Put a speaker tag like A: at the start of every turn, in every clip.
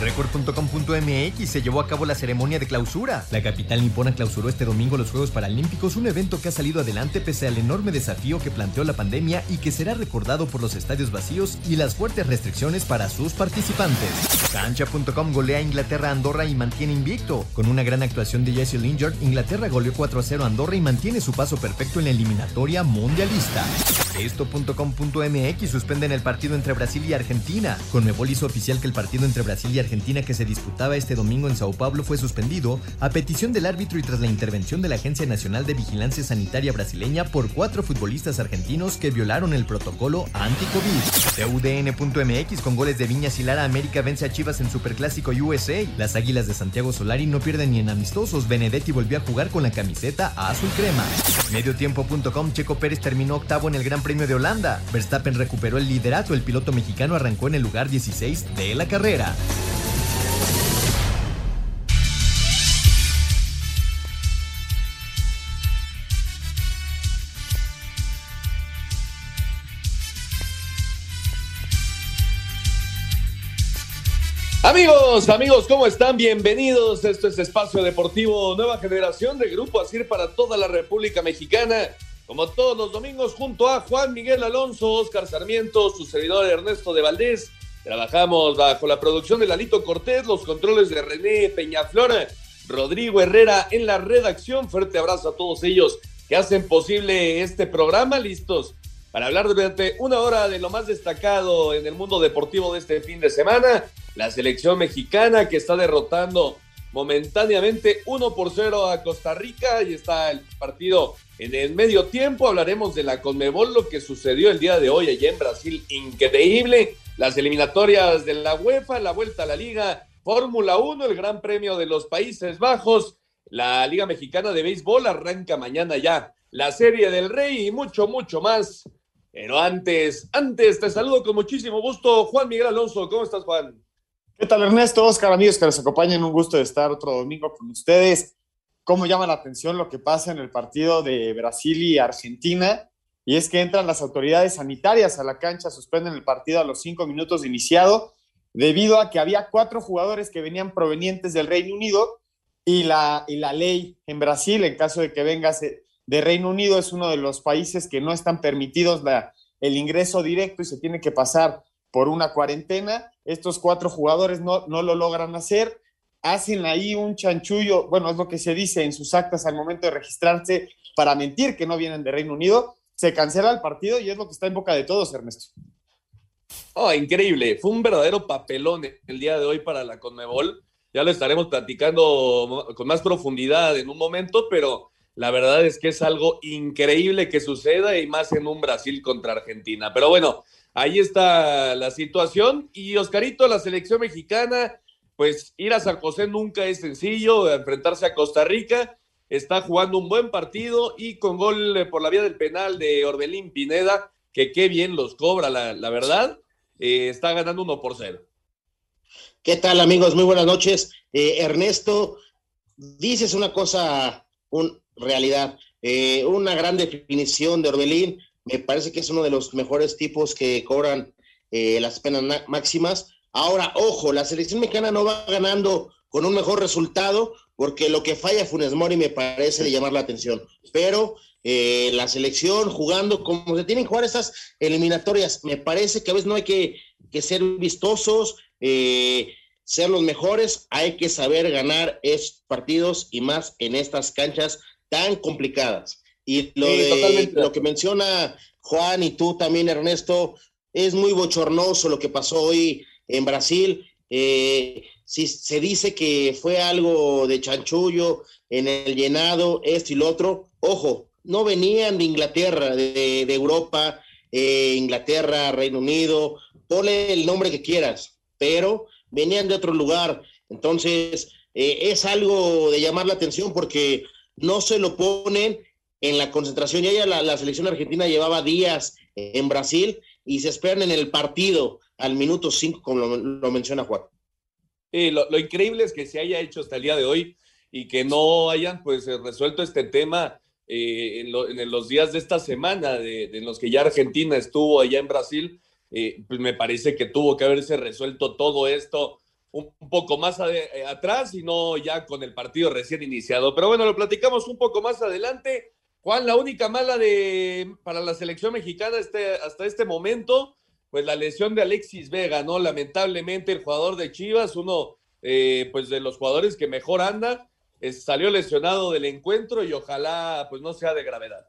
A: Record.com.mx se llevó a cabo la ceremonia de clausura. La capital nipona clausuró este domingo los Juegos Paralímpicos, un evento que ha salido adelante pese al enorme desafío que planteó la pandemia y que será recordado por los estadios vacíos y las fuertes restricciones para sus participantes. Cancha.com golea Inglaterra Andorra y mantiene invicto. Con una gran actuación de Jesse Lingard, Inglaterra goleó 4 a 0 a Andorra y mantiene su paso perfecto en la eliminatoria mundialista. Esto.com.mx suspenden el partido entre Brasil y Argentina. Conmebol hizo oficial que el partido entre Brasil y Argentina que se disputaba este domingo en Sao Paulo fue suspendido a petición del árbitro y tras la intervención de la Agencia Nacional de Vigilancia Sanitaria brasileña por cuatro futbolistas argentinos que violaron el protocolo anti-COVID. CUDN.mx con goles de Viñas y Lara América vence a Chivas en Superclásico USA. Las Águilas de Santiago Solari no pierden ni en amistosos. Benedetti volvió a jugar con la camiseta azul crema. Mediotiempo.com Checo Pérez terminó octavo en el Gran Premio de Holanda. Verstappen recuperó el liderato. El piloto mexicano arrancó en el lugar 16 de la carrera.
B: Amigos, amigos, ¿cómo están? Bienvenidos. Esto es Espacio Deportivo Nueva Generación de Grupo Asir para toda la República Mexicana. Como todos los domingos, junto a Juan Miguel Alonso, Oscar Sarmiento, su servidor Ernesto de Valdés. Trabajamos bajo la producción de Lalito Cortés, los controles de René Peñaflora, Rodrigo Herrera en la redacción. Fuerte abrazo a todos ellos que hacen posible este programa. Listos para hablar durante una hora de lo más destacado en el mundo deportivo de este fin de semana la selección mexicana que está derrotando momentáneamente 1 por 0 a Costa Rica y está el partido en el medio tiempo. Hablaremos de la Conmebol, lo que sucedió el día de hoy allá en Brasil, increíble. Las eliminatorias de la UEFA, la vuelta a la Liga, Fórmula 1, el Gran Premio de los Países Bajos, la Liga Mexicana de Béisbol arranca mañana ya, la Serie del Rey y mucho, mucho más. Pero antes, antes te saludo con muchísimo gusto, Juan Miguel Alonso. ¿Cómo estás, Juan?
C: ¿Qué tal, Ernesto? Oscar, amigos que nos acompañan, un gusto de estar otro domingo con ustedes. ¿Cómo llama la atención lo que pasa en el partido de Brasil y Argentina? Y es que entran las autoridades sanitarias a la cancha, suspenden el partido a los cinco minutos de iniciado, debido a que había cuatro jugadores que venían provenientes del Reino Unido y la, y la ley en Brasil, en caso de que vengas de Reino Unido, es uno de los países que no están permitidos el ingreso directo y se tiene que pasar por una cuarentena. Estos cuatro jugadores no, no lo logran hacer. Hacen ahí un chanchullo, bueno, es lo que se dice en sus actas al momento de registrarse para mentir que no vienen de Reino Unido. Se cancela el partido y es lo que está en boca de todos, Ernesto.
B: Oh, increíble. Fue un verdadero papelón el día de hoy para la Conmebol. Ya lo estaremos platicando con más profundidad en un momento, pero la verdad es que es algo increíble que suceda y más en un Brasil contra Argentina. Pero bueno, ahí está la situación. Y Oscarito, la selección mexicana, pues ir a San José nunca es sencillo, enfrentarse a Costa Rica. Está jugando un buen partido y con gol por la vía del penal de Orbelín Pineda, que qué bien los cobra, la, verdad. Eh, está ganando uno por cero.
D: ¿Qué tal, amigos? Muy buenas noches. Eh, Ernesto, dices una cosa, un realidad, eh, una gran definición de Orbelín me parece que es uno de los mejores tipos que cobran eh, las penas máximas. Ahora, ojo, la selección mexicana no va ganando con un mejor resultado, porque lo que falla Funes Mori me parece de llamar la atención. Pero eh, la selección jugando como se tienen que jugar estas eliminatorias, me parece que a veces no hay que, ser vistosos, eh, ser los mejores, hay que saber ganar estos partidos y más en estas canchas tan complicadas. Y lo, de, lo que menciona Juan y tú también, Ernesto, es muy bochornoso lo que pasó hoy en Brasil. Eh, si se dice que fue algo de chanchullo en el llenado, esto y lo otro, ojo, no venían de Inglaterra, de, Europa, eh, Inglaterra, Reino Unido, ponle el nombre que quieras, pero venían de otro lugar. Entonces, eh, es algo de llamar la atención porque no se lo ponen en la concentración. Ya, la, selección argentina llevaba días en Brasil y se esperan en el partido al minuto 5, como lo, menciona Juan.
B: lo, increíble es que se haya hecho hasta el día de hoy y que no hayan pues resuelto este tema eh, en, los días de esta semana, de, en los que ya Argentina estuvo allá en Brasil, eh, pues me parece que tuvo que haberse resuelto todo esto un, poco más eh, atrás y no ya con el partido recién iniciado. Pero bueno, lo platicamos un poco más adelante. Juan, la única mala de para la selección mexicana este, hasta este momento, pues la lesión de Alexis Vega, ¿no? Lamentablemente el jugador de Chivas, uno pues de los jugadores que mejor anda, salió lesionado del encuentro y ojalá pues no sea de gravedad.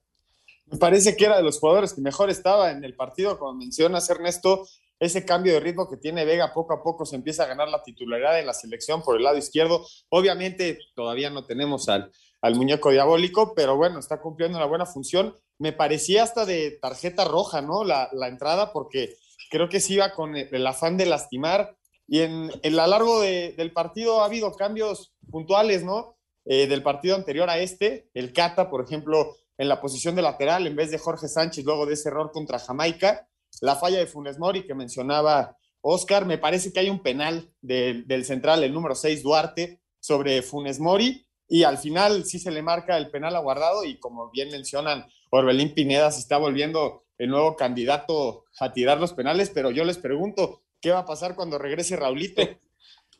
C: Me parece que era de los jugadores que mejor estaba en el partido, como mencionas Ernesto, ese cambio de ritmo que tiene Vega poco a poco se empieza a ganar la titularidad en la selección por el lado izquierdo. Obviamente todavía no tenemos al, al muñeco diabólico, pero bueno, está cumpliendo una buena función. Me parecía hasta de tarjeta roja, ¿no? La, entrada, porque creo que sí iba con el, afán de lastimar. Y en, en a largo del partido ha habido cambios puntuales, ¿no? Eh, del partido anterior a este, el Cata, por ejemplo, en la posición de lateral en vez de Jorge Sánchez luego de ese error contra Jamaica, la falla de Funes Mori que mencionaba Oscar, me parece que hay un penal del central, el número 6 Duarte, sobre Funes Mori y al final sí se le marca el penal aguardado y como bien mencionan, Orbelín Pineda se está volviendo el nuevo candidato a tirar los penales, pero yo les pregunto, ¿qué va a pasar cuando regrese Raulito?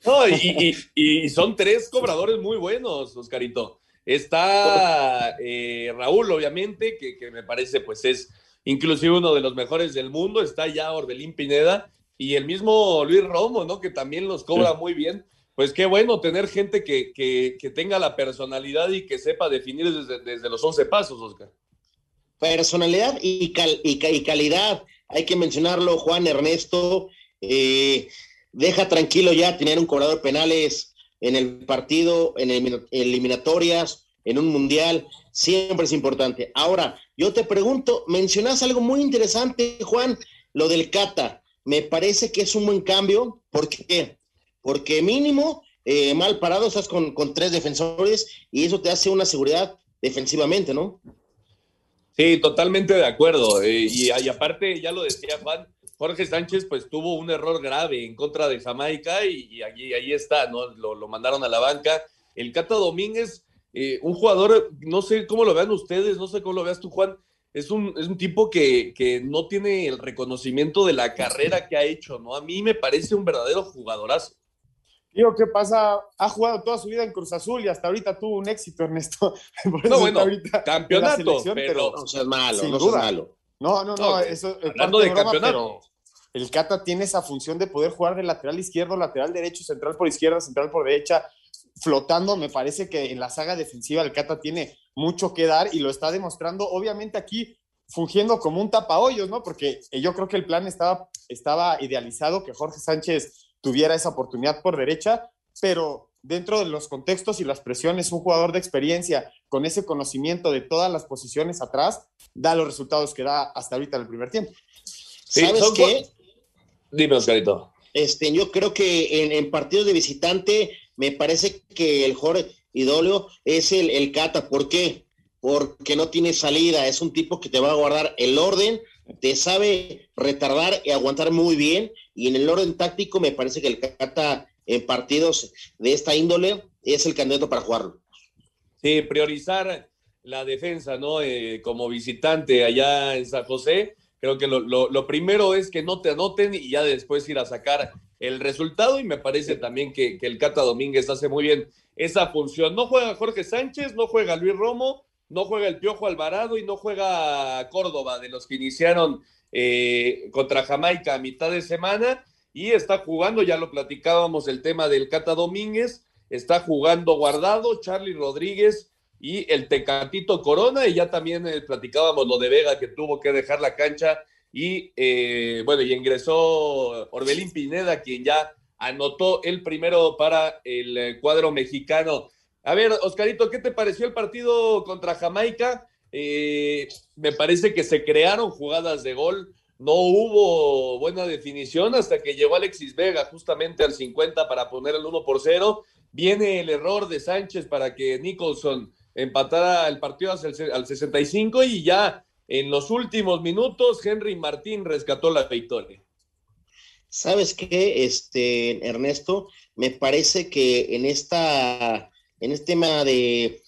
B: No, y, son tres cobradores muy buenos, Oscarito. Está eh, Raúl, obviamente, que, me parece pues es inclusive uno de los mejores del mundo. Está ya Orbelín Pineda y el mismo Luis Romo, ¿no? Que también los cobra muy bien. Pues qué bueno tener gente que, que, tenga la personalidad y que sepa definir desde, los 11 pasos, Oscar.
D: Personalidad y, y, calidad. Hay que mencionarlo, Juan Ernesto. Eh, deja tranquilo ya tener un cobrador de penales en el partido, en eliminatorias, en un mundial, siempre es importante. Ahora, yo te pregunto, mencionas algo muy interesante, Juan, lo del Cata. Me parece que es un buen cambio. ¿Por qué? Porque mínimo, eh, mal parado, estás con, tres defensores y eso te hace una seguridad defensivamente, ¿no?
B: Sí, totalmente de acuerdo. Eh, y, aparte, ya lo decía Juan, Jorge Sánchez pues tuvo un error grave en contra de Jamaica y, allí, ahí está, ¿no? Lo, mandaron a la banca. El Cata Domínguez, eh, un jugador, no sé cómo lo vean ustedes, no sé cómo lo veas tú, Juan, es un, es un tipo que, que, no tiene el reconocimiento de la carrera que ha hecho, ¿no? A mí me parece un verdadero jugadorazo.
C: Digo, ¿qué pasa? Ha jugado toda su vida en Cruz Azul y hasta ahorita tuvo un éxito, Ernesto.
B: no, bueno, campeonato, pero,
D: no seas malo, no seas malo.
C: No, no, no, eso es
B: hablando de, campeonato
C: el Cata tiene esa función de poder jugar de lateral izquierdo, lateral derecho, central por izquierda, central por derecha, flotando. Me parece que en la saga defensiva el Cata tiene mucho que dar y lo está demostrando, obviamente aquí fungiendo como un tapahoyos, ¿no? Porque yo creo que el plan estaba, estaba idealizado que Jorge Sánchez tuviera esa oportunidad por derecha, pero dentro de los contextos y las presiones, un jugador de experiencia con ese conocimiento de todas las posiciones atrás, da los resultados que da hasta ahorita en el primer tiempo.
D: ¿Sabes qué?
B: Dime, Oscarito.
D: Este, yo creo que en, partidos de visitante me parece que el Jorge Idolio es el, el Cata. ¿Por qué? Porque no tiene salida. Es un tipo que te va a guardar el orden, te sabe retardar y aguantar muy bien. Y en el orden táctico me parece que el Cata en partidos de esta índole es el candidato para jugarlo.
B: Sí, priorizar la defensa, ¿no? Eh, como visitante allá en San José Creo que lo, primero es que no te anoten y ya después ir a sacar el resultado. Y me parece también que, el Cata Domínguez hace muy bien esa función. No juega Jorge Sánchez, no juega Luis Romo, no juega el Piojo Alvarado y no juega Córdoba, de los que iniciaron eh, contra Jamaica a mitad de semana. Y está jugando, ya lo platicábamos, el tema del Cata Domínguez. Está jugando Guardado, Charlie Rodríguez y el Tecatito Corona, y ya también eh, platicábamos lo de Vega que tuvo que dejar la cancha y eh, bueno, y ingresó Orbelín Pineda, quien ya anotó el primero para el eh, cuadro mexicano. A ver, Oscarito, ¿qué te pareció el partido contra Jamaica? me parece que se crearon jugadas de gol, no hubo buena definición hasta que llegó Alexis Vega justamente al 50 para poner el 1 por 0. Viene el error de Sánchez para que Nicholson empatara el partido al 65 y ya en los últimos minutos Henry Martín rescató la victoria.
D: ¿Sabes qué, este, Ernesto? Me parece que en esta, en este tema de,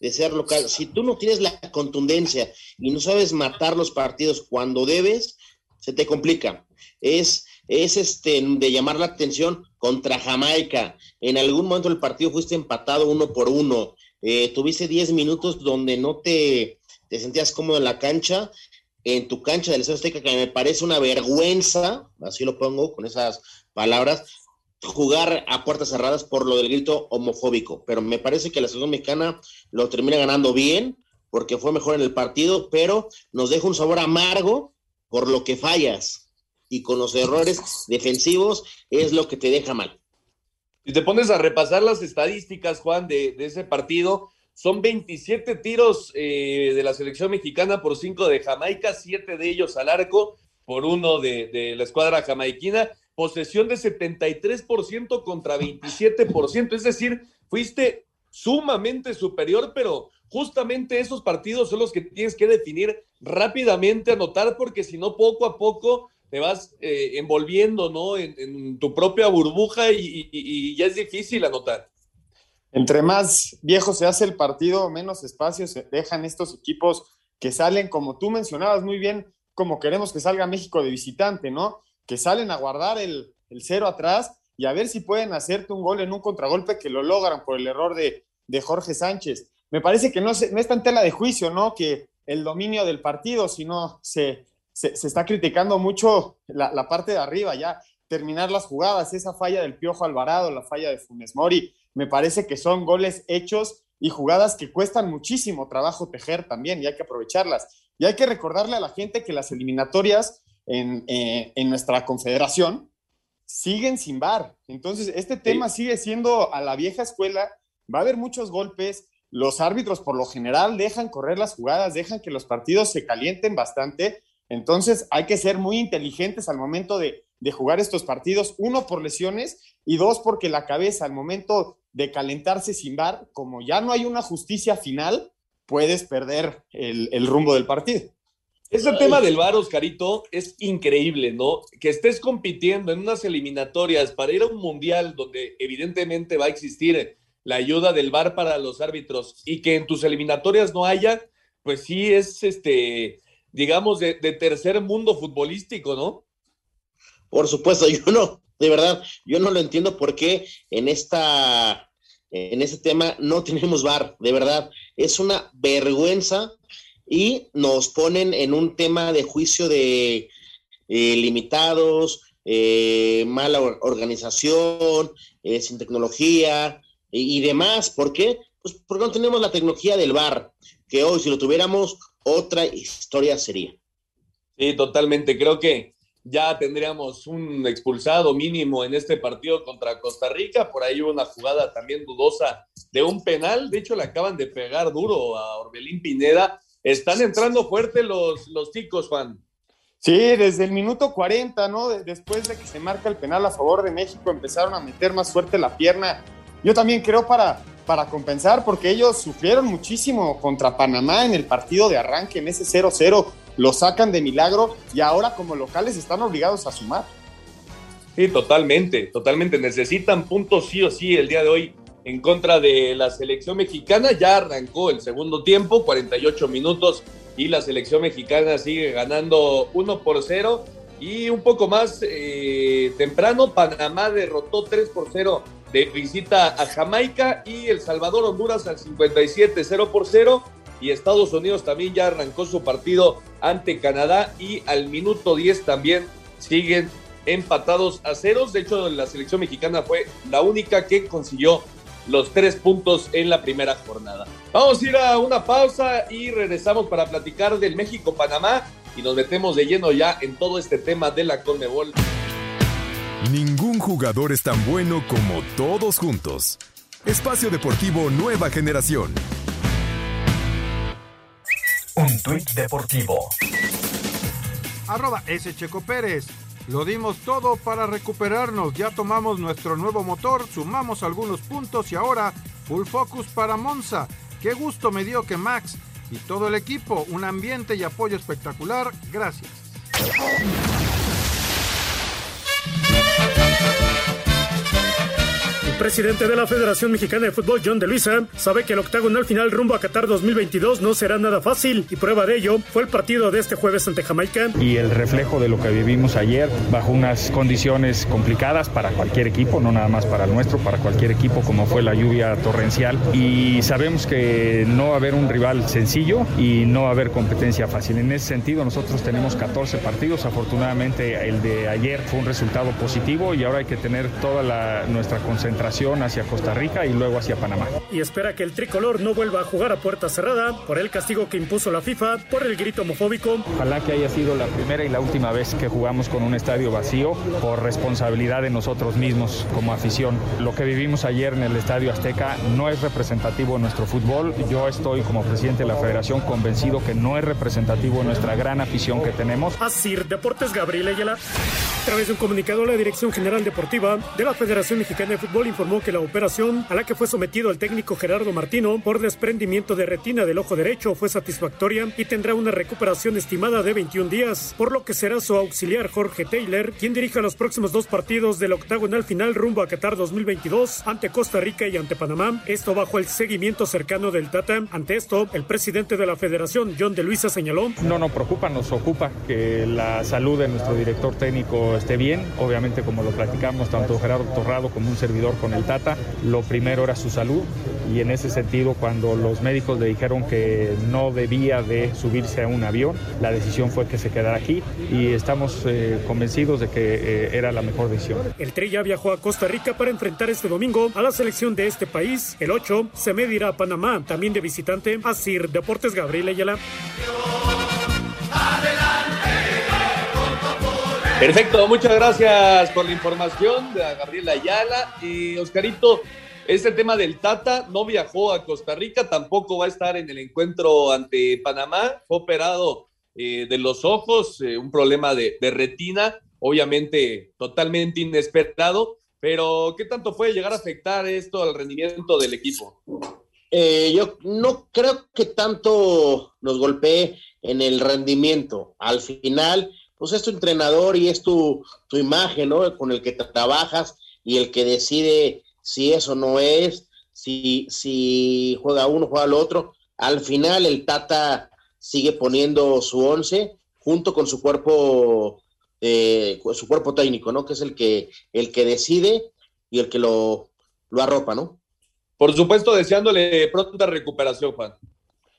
D: de ser local, si tú no tienes la contundencia y no sabes matar los partidos cuando debes, se te complica. Es, es este, de llamar la atención contra Jamaica. En algún momento del partido fuiste empatado uno por uno. Eh, tuviste 10 minutos donde no te, te sentías cómodo en la cancha en tu cancha del Estadio Azteca, que me parece una vergüenza, así lo pongo con esas palabras, jugar a puertas cerradas por lo del grito homofóbico. Pero me parece que la selección mexicana lo termina ganando bien, porque fue mejor en el partido, pero nos deja un sabor amargo por lo que fallas. Y con los errores defensivos es lo que te deja mal.
B: Si te pones a repasar las estadísticas, Juan, de, de ese partido, son 27 tiros eh, de la selección mexicana por 5 de Jamaica, 7 de ellos al arco por uno de, la escuadra jamaiquina. Posesión de 73% contra 27%. Es decir, fuiste sumamente superior, pero justamente esos partidos son los que tienes que definir rápidamente, anotar, porque si no, poco a poco te vas eh, envolviendo ¿no? En, tu propia burbuja y ya es difícil anotar.
C: Entre más viejo se hace el partido, menos espacio se dejan estos equipos que salen, como tú mencionabas muy bien, como queremos que salga México de visitante, ¿no? Que salen a guardar el, cero atrás y a ver si pueden hacerte un gol en un contragolpe que lo logran por el error de, Jorge Sánchez. Me parece que no, se, no está en tela de juicio, ¿no? Que el dominio del partido, sino se, se, está criticando mucho la, la, parte de arriba, ya terminar las jugadas, esa falla del Piojo Alvarado, la falla de Funes Mori, me parece que son goles hechos y jugadas que cuestan muchísimo trabajo tejer también y hay que aprovecharlas. Y hay que recordarle a la gente que las eliminatorias en, eh, nuestra confederación siguen sin bar. Entonces, este tema sigue siendo a la vieja escuela, va a haber muchos golpes, los árbitros por lo general dejan correr las jugadas, dejan que los partidos se calienten bastante, entonces hay que ser muy inteligentes al momento de, de jugar estos partidos, uno por lesiones y dos porque la cabeza al momento de calentarse sin bar, como ya no hay una justicia final, puedes perder el, rumbo del partido.
B: Ese tema del VAR, Oscarito, es increíble, ¿no? Que estés compitiendo en unas eliminatorias para ir a un mundial donde evidentemente va a existir la ayuda del VAR para los árbitros y que en tus eliminatorias no haya, pues sí es, este, digamos, de, de tercer mundo futbolístico, ¿no?
D: Por supuesto, yo no, de verdad, yo no lo entiendo por qué en esta en este tema no tenemos VAR, de verdad, es una vergüenza y nos ponen en un tema de juicio de eh, limitados, eh, mala organización, eh, sin tecnología y, y, demás. ¿Por qué? Pues porque no tenemos la tecnología del VAR, que hoy si lo tuviéramos, otra historia sería.
B: Sí, totalmente. Creo que ya tendríamos un expulsado mínimo en este partido contra Costa Rica. Por ahí hubo una jugada también dudosa de un penal. De hecho, le acaban de pegar duro a Orbelín Pineda. Están entrando fuerte los, los ticos, Juan.
C: Sí, desde el minuto 40, ¿no? Después de que se marca el penal a favor de México, empezaron a meter más fuerte la pierna. Yo también creo para, para compensar, porque ellos sufrieron muchísimo contra Panamá en el partido de arranque, en ese 0-0 lo sacan de milagro y ahora como locales están obligados a sumar.
B: Sí, totalmente, totalmente. Necesitan puntos sí o sí el día de hoy en contra de la selección mexicana. Ya arrancó el segundo tiempo, 48 minutos, y la selección mexicana sigue ganando 1 por 0. Y un poco más eh, temprano, Panamá derrotó 3 por 0 de visita a Jamaica y El Salvador Honduras al 57 0 por 0 y Estados Unidos también ya arrancó su partido ante Canadá y al minuto 10 también siguen empatados a ceros. De hecho, la selección mexicana fue la única que consiguió los tres puntos en la primera jornada. Vamos a ir a una pausa y regresamos para platicar del México-Panamá y nos metemos de lleno ya en todo este tema de la Conmebol.
E: Ningún jugador es tan bueno como todos juntos. Espacio Deportivo Nueva Generación.
A: Un tuit deportivo.
F: Arroba S. Checo Pérez. Lo dimos todo para recuperarnos. Ya tomamos nuestro nuevo motor, sumamos algunos puntos y ahora full focus para Monza Qué gusto me dio que Max y todo el equipo, un ambiente y apoyo espectacular. Gracias.
G: Presidente de la Federación Mexicana de Fútbol, John de Luisa, sabe que el octagonal final rumbo a Qatar 2022 no será nada fácil y prueba de ello fue el partido de este jueves ante Jamaica.
H: Y el reflejo de lo que vivimos ayer bajo unas condiciones complicadas para cualquier equipo, no nada más para el nuestro, para cualquier equipo como fue la lluvia torrencial. Y sabemos que no va a haber un rival sencillo y no va a haber competencia fácil. En ese sentido nosotros tenemos 14 partidos, afortunadamente el de ayer fue un resultado positivo y ahora hay que tener toda la, nuestra concentración hacia Costa Rica y luego hacia Panamá.
G: Y espera que el tricolor no vuelva a jugar a puerta cerrada por el castigo que impuso la FIFA por el grito homofóbico.
H: Ojalá que haya sido la primera y la última vez que jugamos con un estadio vacío por responsabilidad de nosotros mismos como afición. Lo que vivimos ayer en el Estadio Azteca no es representativo de nuestro fútbol. Yo estoy como presidente de la federación convencido que no es representativo de nuestra gran afición que tenemos.
G: Así, Deportes Gabriel Ayala. A través de un comunicado, la Dirección General Deportiva de la Federación Mexicana de Fútbol informó que la operación a la que fue sometido el técnico Gerardo Martino por desprendimiento de retina del ojo derecho fue satisfactoria y tendrá una recuperación estimada de 21 días, por lo que será su auxiliar Jorge Taylor quien dirija los próximos dos partidos del octagonal final rumbo a Qatar 2022 ante Costa Rica y ante Panamá. Esto bajo el seguimiento cercano del Tata. Ante esto, el presidente de la federación, John de Luisa, señaló.
H: No nos preocupa, nos ocupa que la salud de nuestro director técnico esté bien. Obviamente, como lo platicamos, tanto Gerardo Torrado como un servidor con el Tata, lo primero era su salud y en ese sentido cuando los médicos le dijeron que no debía de subirse a un avión, la decisión fue que se quedara aquí y estamos eh, convencidos de que eh, era la mejor decisión.
G: El Tri viajó a Costa Rica para enfrentar este domingo a la selección de este país. El 8 se medirá a Panamá, también de visitante, a Sir Deportes Gabriel Ayala.
B: Perfecto, muchas gracias por la información de Gabriela Ayala. Y Oscarito, este tema del Tata no viajó a Costa Rica, tampoco va a estar en el encuentro ante Panamá, fue operado eh, de los ojos, eh, un problema de, retina, obviamente totalmente inesperado, pero ¿qué tanto puede llegar a afectar esto al rendimiento del equipo?
D: Eh, yo no creo que tanto nos golpee en el rendimiento. Al final, pues es tu entrenador y es tu, tu imagen, ¿no? Con el que trabajas y el que decide si eso no es, si, si juega uno, juega el otro. Al final el Tata sigue poniendo su once junto con su cuerpo, eh, su cuerpo técnico, ¿no? Que es el que, el que decide y el que lo, lo arropa, ¿no?
B: Por supuesto, deseándole pronta recuperación, Juan.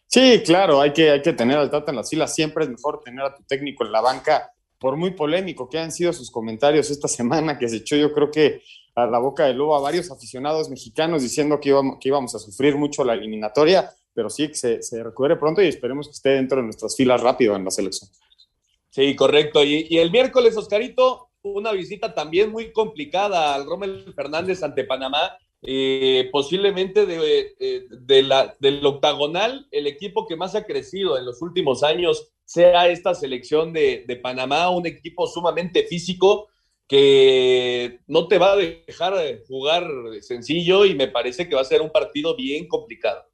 C: Sí, claro, hay que, hay que tener al Tata en las filas. Siempre es mejor tener a tu técnico en la banca, por muy polémico que han sido sus comentarios esta semana, que se echó yo creo que a la boca del lobo a varios aficionados mexicanos diciendo que íbamos, que íbamos a sufrir mucho la eliminatoria, pero sí que se, se recupere pronto y esperemos que esté dentro de nuestras filas rápido en la selección.
B: Sí, correcto. Y, y el miércoles, Oscarito, una visita también muy complicada al Rommel Fernández ante Panamá eh, posiblemente de, eh, de la, del octagonal, el equipo que más ha crecido en los últimos años sea esta selección de, de, Panamá, un equipo sumamente físico que no te va a dejar jugar sencillo y me parece que va a ser un partido bien complicado.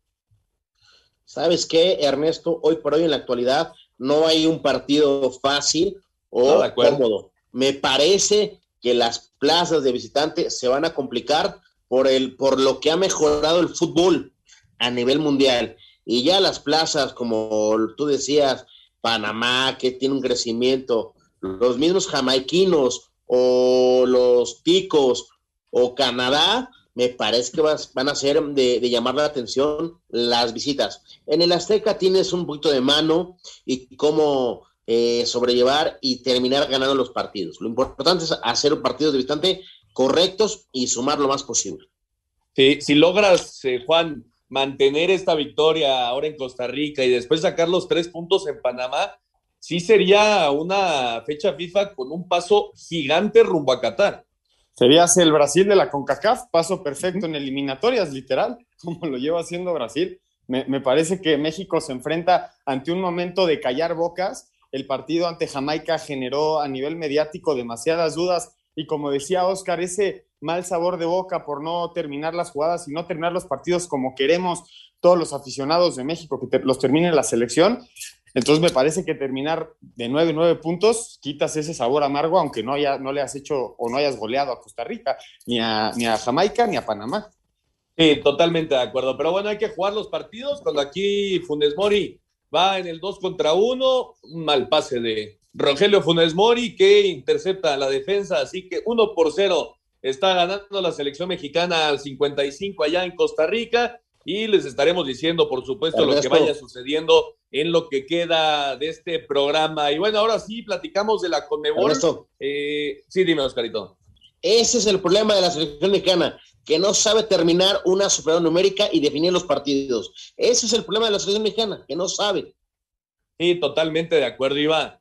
D: ¿Sabes qué, Ernesto? Hoy por hoy en la actualidad no hay un partido fácil o no, cómodo. Me parece que las plazas de visitante se van a complicar por, el, por lo que ha mejorado el fútbol a nivel mundial. Y ya las plazas, como tú decías, Panamá, que tiene un crecimiento, los mismos jamaiquinos o los ticos o Canadá, me parece que van a ser de, de, llamar la atención las visitas. En el Azteca tienes un poquito de mano y cómo eh, sobrellevar y terminar ganando los partidos. Lo importante es hacer partidos de visitante correctos y sumar lo más posible.
B: Sí, si logras, eh, Juan, mantener esta victoria ahora en Costa Rica y después sacar los tres puntos en Panamá, sí sería una fecha FIFA con un paso gigante rumbo a Qatar.
C: Serías el Brasil de la CONCACAF, paso perfecto en eliminatorias, literal, como lo lleva haciendo Brasil. Me, me, parece que México se enfrenta ante un momento de callar bocas. El partido ante Jamaica generó a nivel mediático demasiadas dudas y como decía Oscar, ese mal sabor de boca por no terminar las jugadas y no terminar los partidos como queremos, todos los aficionados de México que los termine la selección. Entonces me parece que terminar de 9, 9 puntos, quitas ese sabor amargo, aunque no, haya, no le has hecho o no hayas goleado a Costa Rica, ni a, ni a Jamaica, ni a Panamá.
B: Sí, totalmente de acuerdo. Pero bueno, hay que jugar los partidos. Cuando aquí Funes Mori va en el 2 contra 1, un mal pase de Rogelio Funes Mori que intercepta la defensa. Así que 1 por 0 está ganando la selección mexicana al 55 allá en Costa Rica y les estaremos diciendo, por supuesto, lo que vaya sucediendo en lo que queda de este programa. Y bueno, ahora sí, platicamos de la Conmebol. Eh, sí, dime, Oscarito.
D: Ese es el problema de la selección mexicana, que no sabe terminar una superior numérica y definir los partidos. Ese es el problema de la selección mexicana, que no sabe.
B: Sí, totalmente de acuerdo, Iván.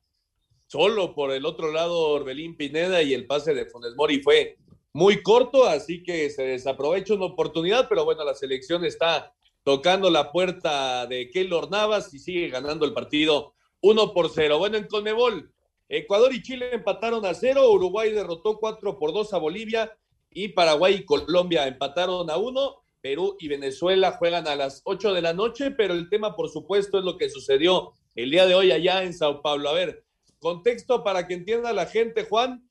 B: Solo por el otro lado, Orbelín Pineda y el pase de Funes Mori fue muy corto, así que se desaprovecha una oportunidad, pero bueno, la selección está tocando la puerta de Keylor Navas y sigue ganando el partido 1 por 0. Bueno, en Conmebol, Ecuador y Chile empataron a 0, Uruguay derrotó 4 por 2 a Bolivia y Paraguay y Colombia empataron a 1. Perú y Venezuela juegan a las 8 de la noche, pero el tema, por supuesto, es lo que sucedió el día de hoy allá en Sao Paulo. A ver, contexto para que entienda la gente, Juan.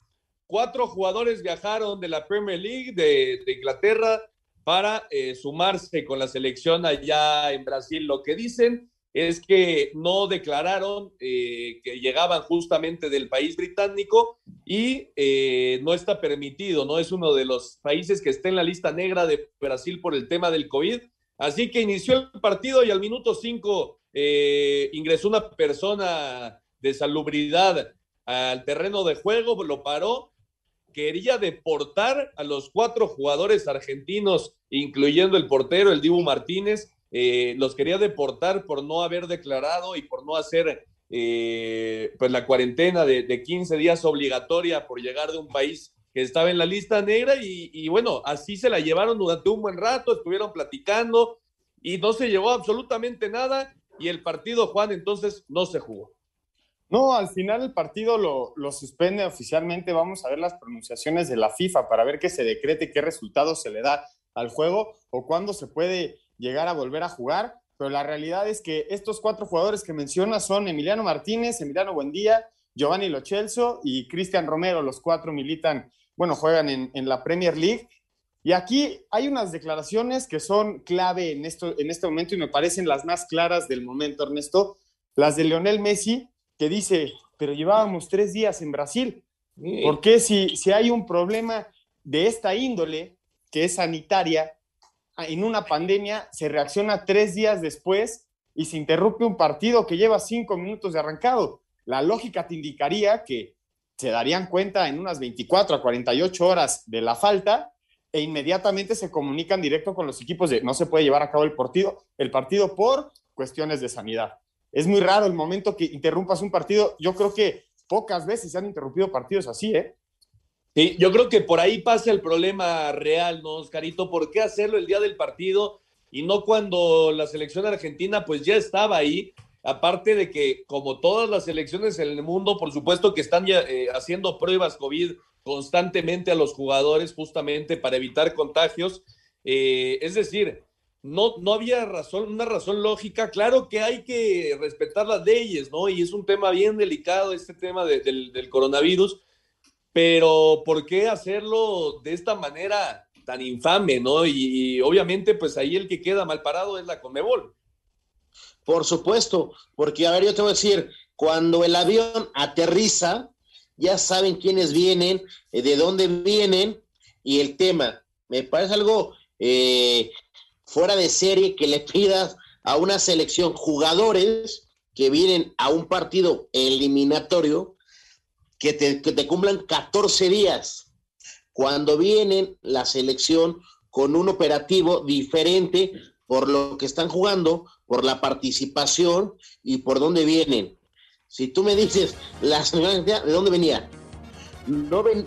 B: Cuatro jugadores viajaron de la Premier League de, Inglaterra para eh, sumarse con la selección allá en Brasil. Lo que dicen es que no declararon eh, que llegaban justamente del país británico y eh, no está permitido, no es uno de los países que está en la lista negra de Brasil por el tema del COVID. Así que inició el partido y al minuto cinco ingresó una persona de salubridad al terreno de juego, lo paró. Quería deportar a los cuatro jugadores argentinos, incluyendo el portero, el Dibu Martínez, eh, los quería deportar por no haber declarado y por no hacer eh, pues la cuarentena de, de, 15 días obligatoria por llegar de un país que estaba en la lista negra. Y, y, bueno, así se la llevaron durante un buen rato, estuvieron platicando y no se llevó absolutamente nada. Y el partido, Juan, entonces no se jugó.
C: No, al final el partido lo, suspende oficialmente. Vamos a ver las pronunciaciones de la FIFA para ver qué se decrete, qué resultado se le da al juego o cuándo se puede llegar a volver a jugar. Pero la realidad es que estos cuatro jugadores que menciona son Emiliano Martínez, Emiliano Buendía, Giovanni Lochelso y Cristian Romero. Los cuatro militan, bueno, juegan en, en, la Premier League. Y aquí hay unas declaraciones que son clave en, esto, en este momento y me parecen las más claras del momento, Ernesto. Las de Lionel Messi, que dice, pero llevábamos tres días en Brasil. ¿Por qué si, si hay un problema de esta índole, que es sanitaria, en una pandemia, se reacciona tres días después y se interrumpe un partido que lleva cinco minutos de arrancado? La lógica te indicaría que se darían cuenta en unas 24 a 48 horas de la falta e inmediatamente se comunican directo con los equipos de no se puede llevar a cabo el partido, el partido por cuestiones de sanidad es muy raro el momento que interrumpas un partido. Yo creo que pocas veces se han interrumpido partidos así, ¿eh?
B: Sí, yo creo que por ahí pasa el problema real, ¿no, Oscarito? ¿Por qué hacerlo el día del partido y no cuando la selección argentina pues ya estaba ahí? Aparte de que, como todas las selecciones en el mundo, por supuesto que están ya, eh, haciendo pruebas COVID constantemente a los jugadores justamente para evitar contagios. Eh, es decir, no, no había razón, una razón lógica. Claro que hay que respetar las leyes, ¿no? Y es un tema bien delicado este tema del, coronavirus, pero ¿por qué hacerlo de esta manera tan infame, ¿no? Y, obviamente, pues ahí el que queda mal parado es la Conmebol.
D: Por supuesto, porque a ver, yo te voy a decir, cuando el avión aterriza, ya saben quiénes vienen, eh, de dónde vienen, y el tema, me parece algo eh, fuera de serie que le pidas a una selección jugadores que vienen a un partido eliminatorio que te, que te cumplan 14 días cuando vienen la selección con un operativo diferente por lo que están jugando, por la participación y por dónde vienen. Si tú me dices, la ¿de dónde venía? No, ven,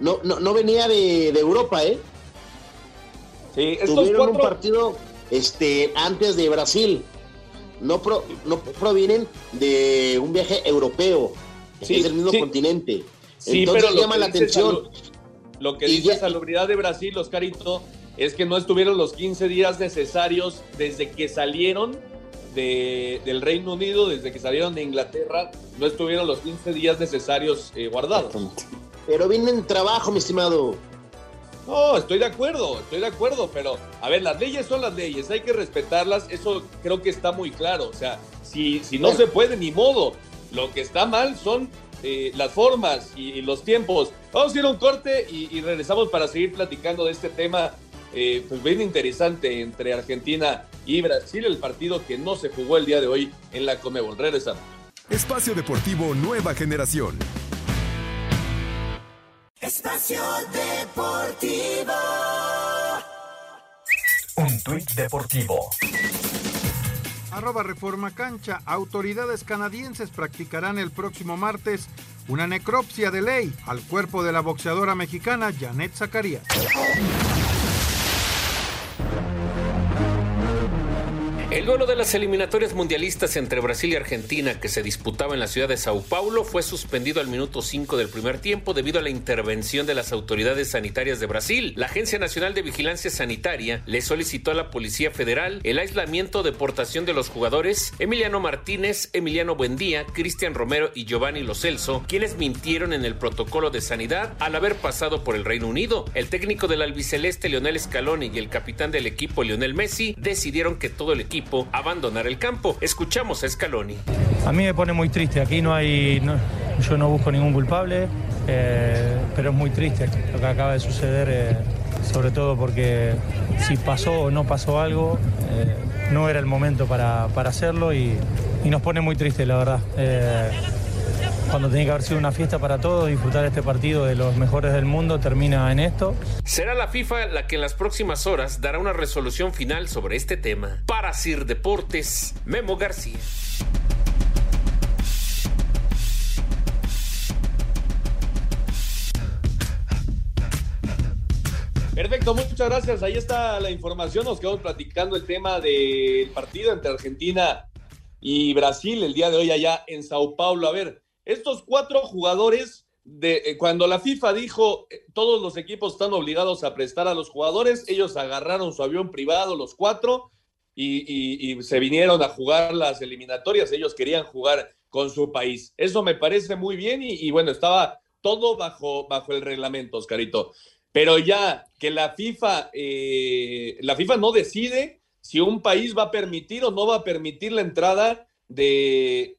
D: no, no, no venía de, de Europa, ¿eh?
B: Sí,
D: Tuvieron un partido este, antes de Brasil. No, no provienen de un viaje europeo. Sí, es el mismo continente.
B: Sí, Entonces pero llama la atención. lo que dice Salubridad de Brasil, Oscarito, es que no estuvieron los 15 días necesarios desde que salieron del Reino Unido, desde que salieron de Inglaterra, no estuvieron los 15 días necesarios eh, guardados.
D: Pero viene en trabajo, mi estimado.
B: No, estoy de acuerdo, estoy de acuerdo, pero a ver, las leyes son las leyes, hay que respetarlas, eso creo que está muy claro. O sea, si, si no se puede, ni modo. Lo que está mal son eh, las formas y, los tiempos. Vamos a ir a un corte y, regresamos para seguir platicando de este tema, eh, pues bien interesante entre Argentina y Brasil, el partido que no se jugó el día de hoy en la Comebol. Regresamos.
E: Espacio Deportivo Nueva Generación.
I: Espacio Deportivo.
A: Un tuit deportivo.
F: Arroba Reforma Cancha. Autoridades canadienses practicarán el próximo martes una necropsia de ley al cuerpo de la boxeadora mexicana Janet Zacarías.
J: El duelo de las eliminatorias mundialistas entre Brasil y Argentina que se disputaba en la ciudad de Sao Paulo fue suspendido al minuto 5 del primer tiempo debido a la intervención de las autoridades sanitarias de Brasil. La Agencia Nacional de Vigilancia Sanitaria le solicitó a la Policía Federal el aislamiento o deportación de los jugadores Emiliano Martínez, Emiliano Buendía, Cristian Romero y Giovanni Lo Celso, quienes mintieron en el protocolo de sanidad al haber pasado por el Reino Unido. El técnico del albiceleste Lionel Scaloni y el capitán del equipo Lionel Messi decidieron que todo el equipo abandonar el campo. Escuchamos a Scaloni.
K: A mí me pone muy triste, aquí no hay, yo no busco ningún culpable, eh, pero es muy triste lo que acaba de suceder, eh, sobre todo porque si pasó o no pasó algo, eh, no era el momento para, hacerlo y, y, nos pone muy triste, la verdad cuando tenía que haber sido una fiesta para todos, disfrutar este partido de los mejores del mundo, termina en esto.
J: Será la FIFA la que en las próximas horas dará una resolución final sobre este tema. Para Sir Deportes, Memo García.
B: Perfecto, muchas gracias. Ahí está la información. Nos quedamos platicando el tema del partido entre Argentina y Brasil el día de hoy allá en Sao Paulo. A ver, estos cuatro jugadores, eh, cuando la FIFA dijo eh, todos los equipos están obligados a prestar a los jugadores, ellos agarraron su avión privado, los cuatro, y, se vinieron a jugar las eliminatorias. Ellos querían jugar con su país. Eso me parece muy bien y, bueno, estaba todo bajo, bajo el reglamento, Oscarito. Pero ya que la FIFA, eh, la FIFA no decide si un país va a permitir o no va a permitir la entrada de,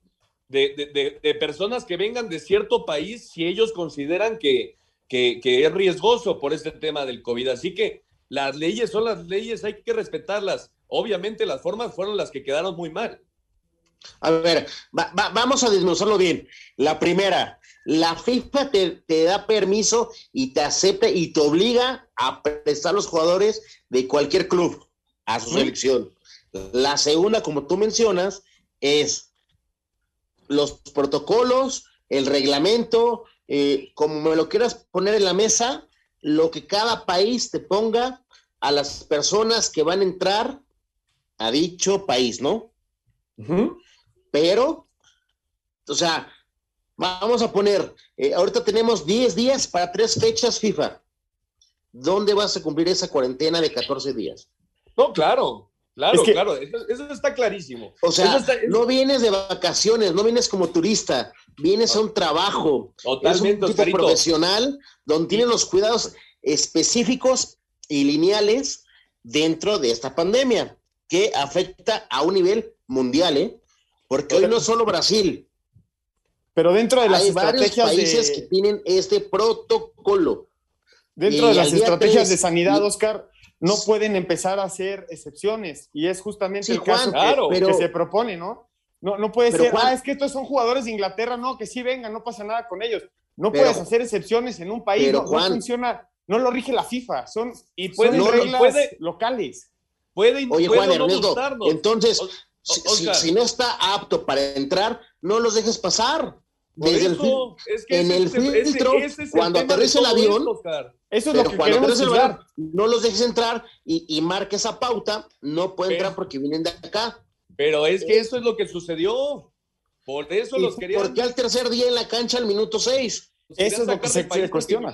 B: de, personas que vengan de cierto país si ellos consideran que, que, es riesgoso por este tema del COVID. Así que las leyes son las leyes, hay que respetarlas. Obviamente las formas fueron las que quedaron muy mal.
D: A ver, vamos a desmenuzarlo bien. La primera, la FIFA te, da permiso y te acepta y te obliga a prestar los jugadores de cualquier club a su selección. La segunda, como tú mencionas, es los protocolos, el reglamento, eh, como me lo quieras poner en la mesa, lo que cada país te ponga a las personas que van a entrar a dicho país, ¿no? Pero, o sea, vamos a poner, eh, ahorita tenemos 10 días para tres fechas FIFA. ¿Dónde vas a cumplir esa cuarentena de 14 días?
B: No, claro. Claro, claro, eso, está clarísimo.
D: O sea, no vienes de vacaciones, no vienes como turista, vienes a un trabajo. Totalmente, es un tipo profesional donde tienen los cuidados específicos y lineales dentro de esta pandemia que afecta a un nivel mundial, ¿eh? Porque hoy no es solo Brasil.
C: Pero dentro de las
D: Hay varios países que tienen este protocolo.
C: Dentro de las estrategias de sanidad, Oscar, no pueden empezar a hacer excepciones. Y es justamente el caso que, se propone, ¿no? No, no puede ser, ah, es que estos son jugadores de Inglaterra, no, que sí vengan, no pasa nada con ellos. No puedes hacer excepciones en un país, no, funciona, no lo rige la FIFA, son, y pueden reglas locales.
D: Pueden, Oye, Juan entonces, si, no está apto para entrar, no los dejes pasar. Desde el, en el filtro, cuando aterriza el avión, eso es lo que queremos el no los dejes entrar y, y marque esa pauta, no pueden entrar porque vienen de acá.
B: Pero es que eso es lo que sucedió. Por eso los querían.
D: ¿Por qué al tercer día en la cancha al minuto seis?
C: Eso es lo que se, cuestiona.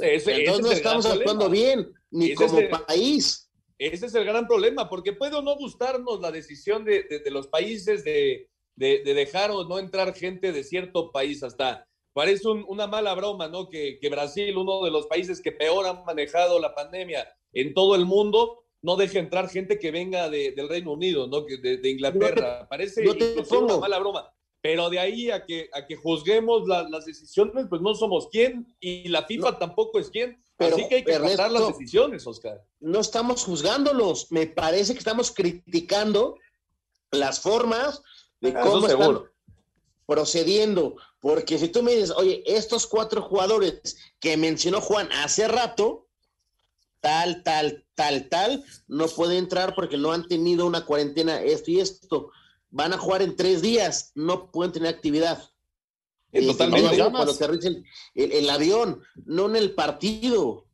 D: Entonces no estamos actuando bien. ni como país.
B: Ese es el gran problema, porque puede o no gustarnos la decisión de, los países de, dejar o no entrar gente de cierto país hasta. Parece una mala broma, ¿no? Que, Brasil, uno de los países que peor han manejado la pandemia en todo el mundo, no deje entrar gente que venga del Reino Unido, ¿no? Que de, Inglaterra. Parece una mala broma. Pero de ahí a que, a que juzguemos las decisiones, pues no somos quién y la FIFA tampoco es quién. Pero, Así que hay que Ernesto, las decisiones, Oscar.
D: No estamos juzgándolos, me parece que estamos criticando las formas de cómo están procediendo. Porque si tú me dices, oye, estos cuatro jugadores que mencionó Juan hace rato, tal, tal, tal, tal, no puede entrar porque no han tenido una cuarentena, esto y esto van a jugar en tres días, no pueden tener actividad. Eh, totalmente. cuando aterriza el, el, avión, no en el partido.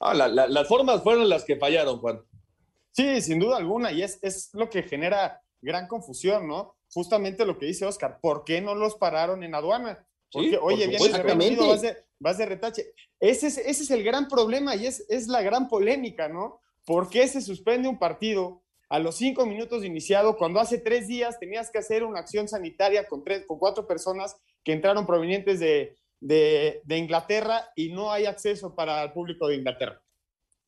B: Ah, las formas fueron las que fallaron, Juan.
C: Sí, sin duda alguna, y es, es lo que genera gran confusión, ¿no? Justamente lo que dice Oscar, ¿por qué no los pararon en aduana? Porque, oye, vas de, vas de retache. Ese es, ese es el gran problema y es, es la gran polémica, ¿no? ¿Por qué se suspende un partido a los cinco minutos de iniciado, cuando hace tres días tenías que hacer una acción sanitaria con, tres, con cuatro personas que entraron provenientes de, Inglaterra y no hay acceso para el público de Inglaterra.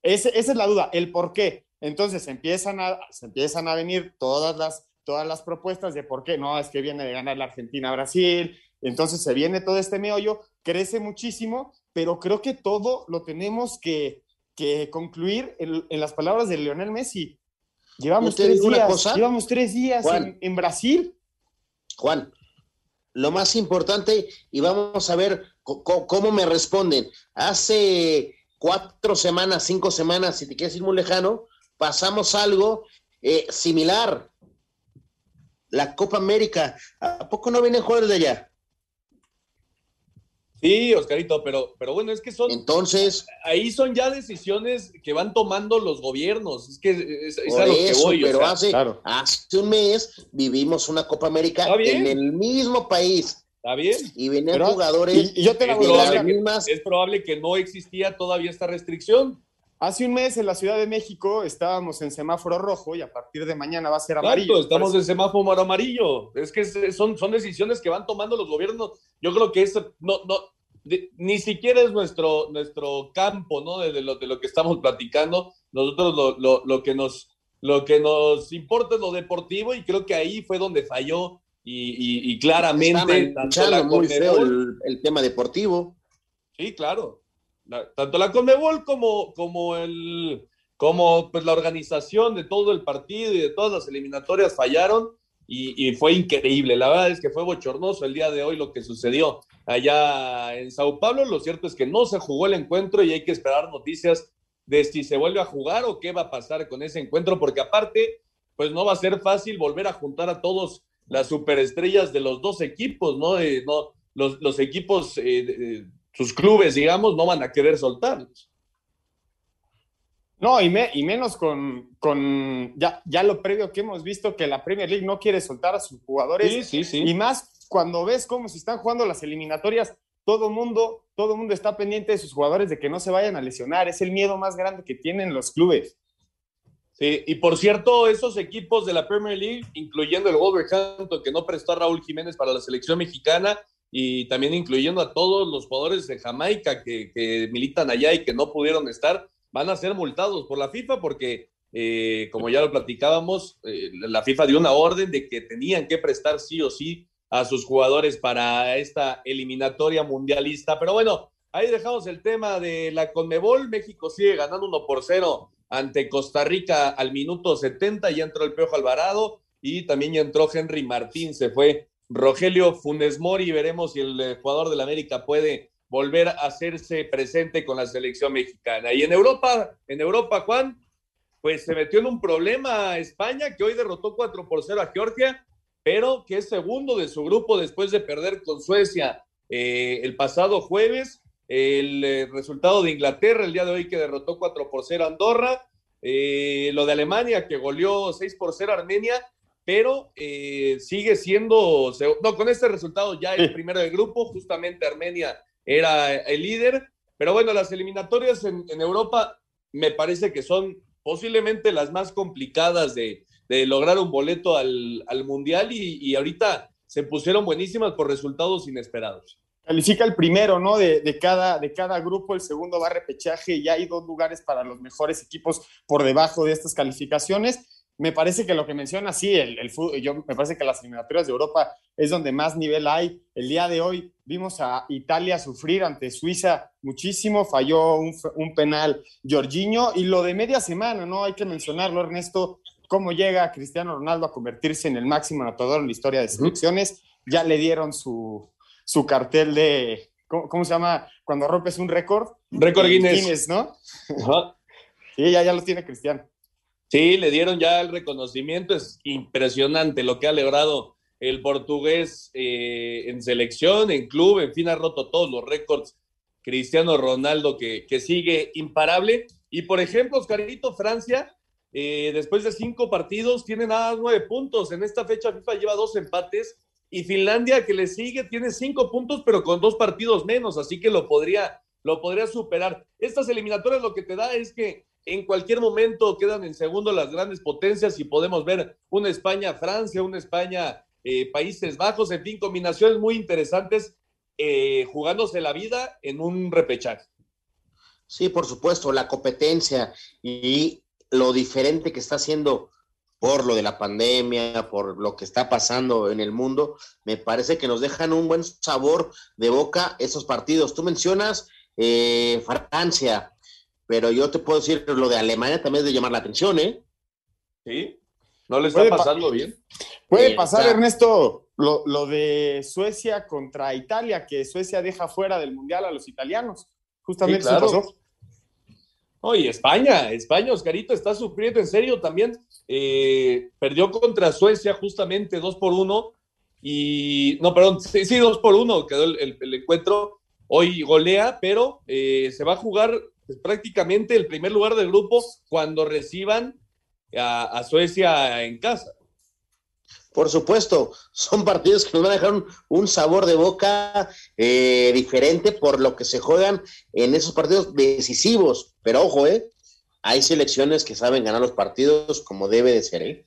C: esa es la duda, el por qué. Entonces empiezan a, se empiezan a venir todas las, todas las propuestas de por qué, no, es que viene de ganar la Argentina a Brasil, entonces se viene todo este meollo, crece muchísimo, pero creo que todo lo tenemos que, concluir en, en las palabras de Lionel Messi Llevamos tres días, llevamos tres días en, Brasil.
D: Juan, lo más importante, y vamos a ver cómo me responden. Hace cuatro semanas, cinco semanas, si te quieres ir muy lejano, pasamos algo eh, similar. La Copa América. ¿A poco no vienen jugadores de allá?
B: Sí, Oscarito, pero, pero bueno, es que son.
D: Entonces.
B: Ahí son ya decisiones que van tomando los gobiernos. Es que es,
D: a lo que voy. Pero hace, hace un mes vivimos una Copa América en el mismo país.
B: Está bien.
D: Y venían jugadores.
B: Y, yo te la voy a mismas... Es probable que no existía todavía esta restricción.
C: Hace un mes en la Ciudad de México estábamos en semáforo rojo y a partir de mañana va a ser amarillo.
B: estamos en semáforo amarillo. Es que son, son decisiones que van tomando los gobiernos. Yo creo que eso no, no, ni siquiera es nuestro, nuestro campo, ¿no? De, lo, de lo que estamos platicando. Nosotros lo, que nos, lo que nos importa es lo deportivo y creo que ahí fue donde falló y, claramente
D: la muy feo el, tema deportivo.
B: Sí, claro. Tanto la Conmebol como, como el como pues la organización de todo el partido y de todas las eliminatorias fallaron y, fue increíble. La verdad es que fue bochornoso el día de hoy lo que sucedió allá en Sao Paulo. Lo cierto es que no se jugó el encuentro y hay que esperar noticias de si se vuelve a jugar o qué va a pasar con ese encuentro, porque aparte, pues no va a ser fácil volver a juntar a todos las superestrellas de los dos equipos, ¿no? Eh, no los, equipos, eh, sus clubes, digamos, no van a querer soltarlos.
C: No, y, y menos con, con ya, ya, lo previo que hemos visto que la Premier League no quiere soltar a sus jugadores.
B: Sí, sí, sí.
C: Y más cuando ves cómo se están jugando las eliminatorias, todo mundo, todo mundo está pendiente de sus jugadores de que no se vayan a lesionar. Es el miedo más grande que tienen los clubes.
B: Sí, y por cierto, esos equipos de la Premier League, incluyendo el Wolverhampton, que no prestó a Raúl Jiménez para la selección mexicana, y también incluyendo a todos los jugadores de Jamaica que, militan allá y que no pudieron estar, van a ser multados por la FIFA porque, eh, como ya lo platicábamos, eh, la FIFA dio una orden de que tenían que prestar sí o sí a sus jugadores para esta eliminatoria mundialista. Pero bueno, ahí dejamos el tema de la Conmebol. México sigue ganando 1 por 0 ante Costa Rica al minuto 70. Ya entró el Peojo Alvarado y también ya entró Henry Martín. Se fue Rogelio Funes Mori. Veremos si el jugador del América puede volver a hacerse presente con la selección mexicana. Y en Europa, en Europa, Juan, pues se metió en un problema España, que hoy derrotó 4 por 0 a Georgia, pero que es segundo de su grupo después de perder con Suecia eh, el pasado jueves. El eh, resultado de Inglaterra el día de hoy que derrotó 4 por 0 a Andorra. Eh, lo de Alemania que goleó 6 por 0 a Armenia, pero sigue siendo, no, con este resultado ya el primero del grupo, justamente Armenia era el líder Pero bueno, las eliminatorias en, Europa me parece que son posiblemente las más complicadas de, lograr un boleto al, Mundial y, ahorita se pusieron buenísimas por resultados inesperados.
C: Califica el primero, ¿no? De, cada, de cada grupo, el segundo va a repechaje y hay dos lugares para los mejores equipos por debajo de estas calificaciones me parece que lo que menciona, sí, el, el yo me parece que las eliminatorias de Europa es donde más nivel hay. El día de hoy vimos a Italia sufrir ante Suiza muchísimo, falló un, un penal Jorginho y lo de media semana, ¿no? Hay que mencionarlo, Ernesto, cómo llega Cristiano Ronaldo a convertirse en el máximo anotador en la historia de selecciones. Ya le dieron su, su cartel de, ¿cómo, se llama? Cuando rompes un récord.
B: Récord Guinness.
C: Guinness ¿no? Sí, ya, ya lo tiene Cristiano.
B: Sí, le dieron ya el reconocimiento. Es impresionante lo que ha logrado el portugués eh, en selección, en club, en fin, ha roto todos los récords. Cristiano Ronaldo que, que sigue imparable. Y por ejemplo, Oscarito, Francia, eh, después de cinco partidos, tiene nada nueve puntos. En esta fecha FIFA lleva dos empates. Y Finlandia, que le sigue, tiene cinco puntos, pero con dos partidos menos. Así que lo podría, lo podría superar. Estas eliminatorias lo que te da es que en cualquier momento quedan en segundo las grandes potencias y podemos ver una España-Francia, una España-Países Bajos, en fin, combinaciones muy interesantes eh, jugándose la vida en un repechaje.
D: Sí, por supuesto, la competencia y lo diferente que está haciendo por lo de la pandemia, por lo que está pasando en el mundo, me parece que nos dejan un buen sabor de boca esos partidos. Tú mencionas eh, Francia, pero yo te puedo decir lo de Alemania también es de llamar la atención, ¿eh?
B: Sí, no le está pasando bien.
C: Puede pasar, Ernesto, lo, de Suecia contra Italia, que Suecia deja fuera del Mundial a los italianos. Justamente eso pasó.
B: Oye, España, España, Oscarito, está sufriendo en serio también. Eh, perdió contra Suecia justamente dos por uno. Y, no, perdón, sí, sí dos por uno quedó el, encuentro. Hoy golea, pero eh, se va a jugar es prácticamente el primer lugar del grupo cuando reciban a, Suecia en casa.
D: Por supuesto, son partidos que nos van a dejar un, sabor de boca eh, diferente por lo que se juegan en esos partidos decisivos. Pero ojo, ¿eh? hay selecciones que saben ganar los partidos como debe de ser. ¿eh?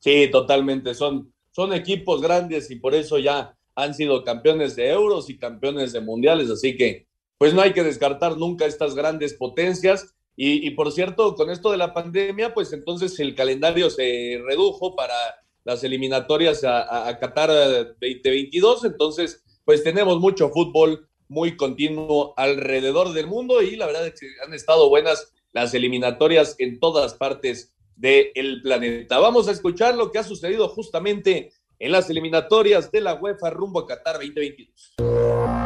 B: Sí, totalmente. Son, son equipos grandes y por eso ya han sido campeones de euros y campeones de mundiales. Así que pues no hay que descartar nunca estas grandes potencias. Y, por cierto, con esto de la pandemia, pues entonces el calendario se redujo para las eliminatorias a, Qatar 2022. Entonces, pues tenemos mucho fútbol muy continuo alrededor del mundo y la verdad es que han estado buenas las eliminatorias en todas partes del planeta. Vamos a escuchar lo que ha sucedido justamente en las eliminatorias de la UEFA rumbo a Qatar 2022.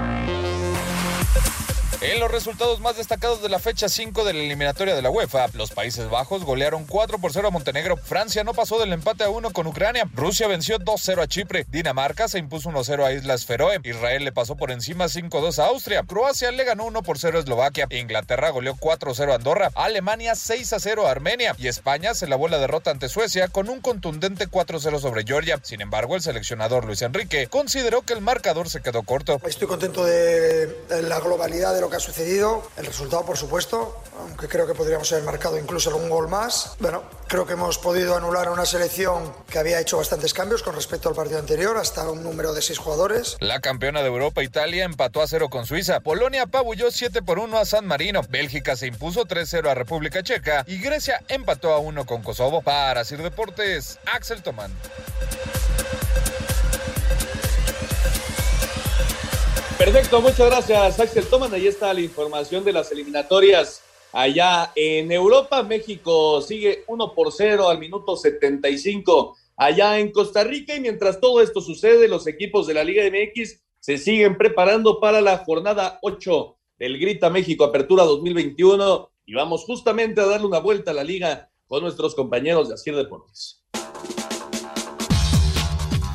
L: En los resultados más destacados de la fecha 5 de la eliminatoria de la UEFA, los Países Bajos golearon 4 por 0 a Montenegro, Francia no pasó del empate a 1 con Ucrania, Rusia venció 2-0 a Chipre, Dinamarca se impuso 1-0 a Islas Feroe, Israel le pasó por encima 5-2 a Austria, Croacia le ganó 1 por 0 a Eslovaquia, Inglaterra goleó 4-0 a Andorra, Alemania 6-0 a Armenia. Y España se lavó la derrota ante Suecia con un contundente 4-0 sobre Georgia. Sin embargo, el seleccionador Luis Enrique consideró que el marcador se quedó corto.
M: Estoy contento de la globalidad de lo que ha sucedido. El resultado, por supuesto, aunque creo que podríamos haber marcado incluso algún gol más. Bueno, creo que hemos podido anular a una selección que había hecho bastantes cambios con respecto al partido anterior, hasta un número de seis jugadores.
L: La campeona de Europa, Italia, empató a cero con Suiza. Polonia apabulló 7 por 1 a San Marino. Bélgica se impuso 3-0 a República Checa. Y Grecia empató a 1 con Kosovo. Para Sir Deportes, Axel Tomán.
B: Perfecto, muchas gracias Axel Toman. Ahí está la información de las eliminatorias allá en Europa. México sigue 1 por 0 al minuto 75 allá en Costa Rica y mientras todo esto sucede, los equipos de la Liga MX se siguen preparando para la jornada 8 del Grita México Apertura 2021 y vamos justamente a darle una vuelta a la liga con nuestros compañeros de Asir Deportes.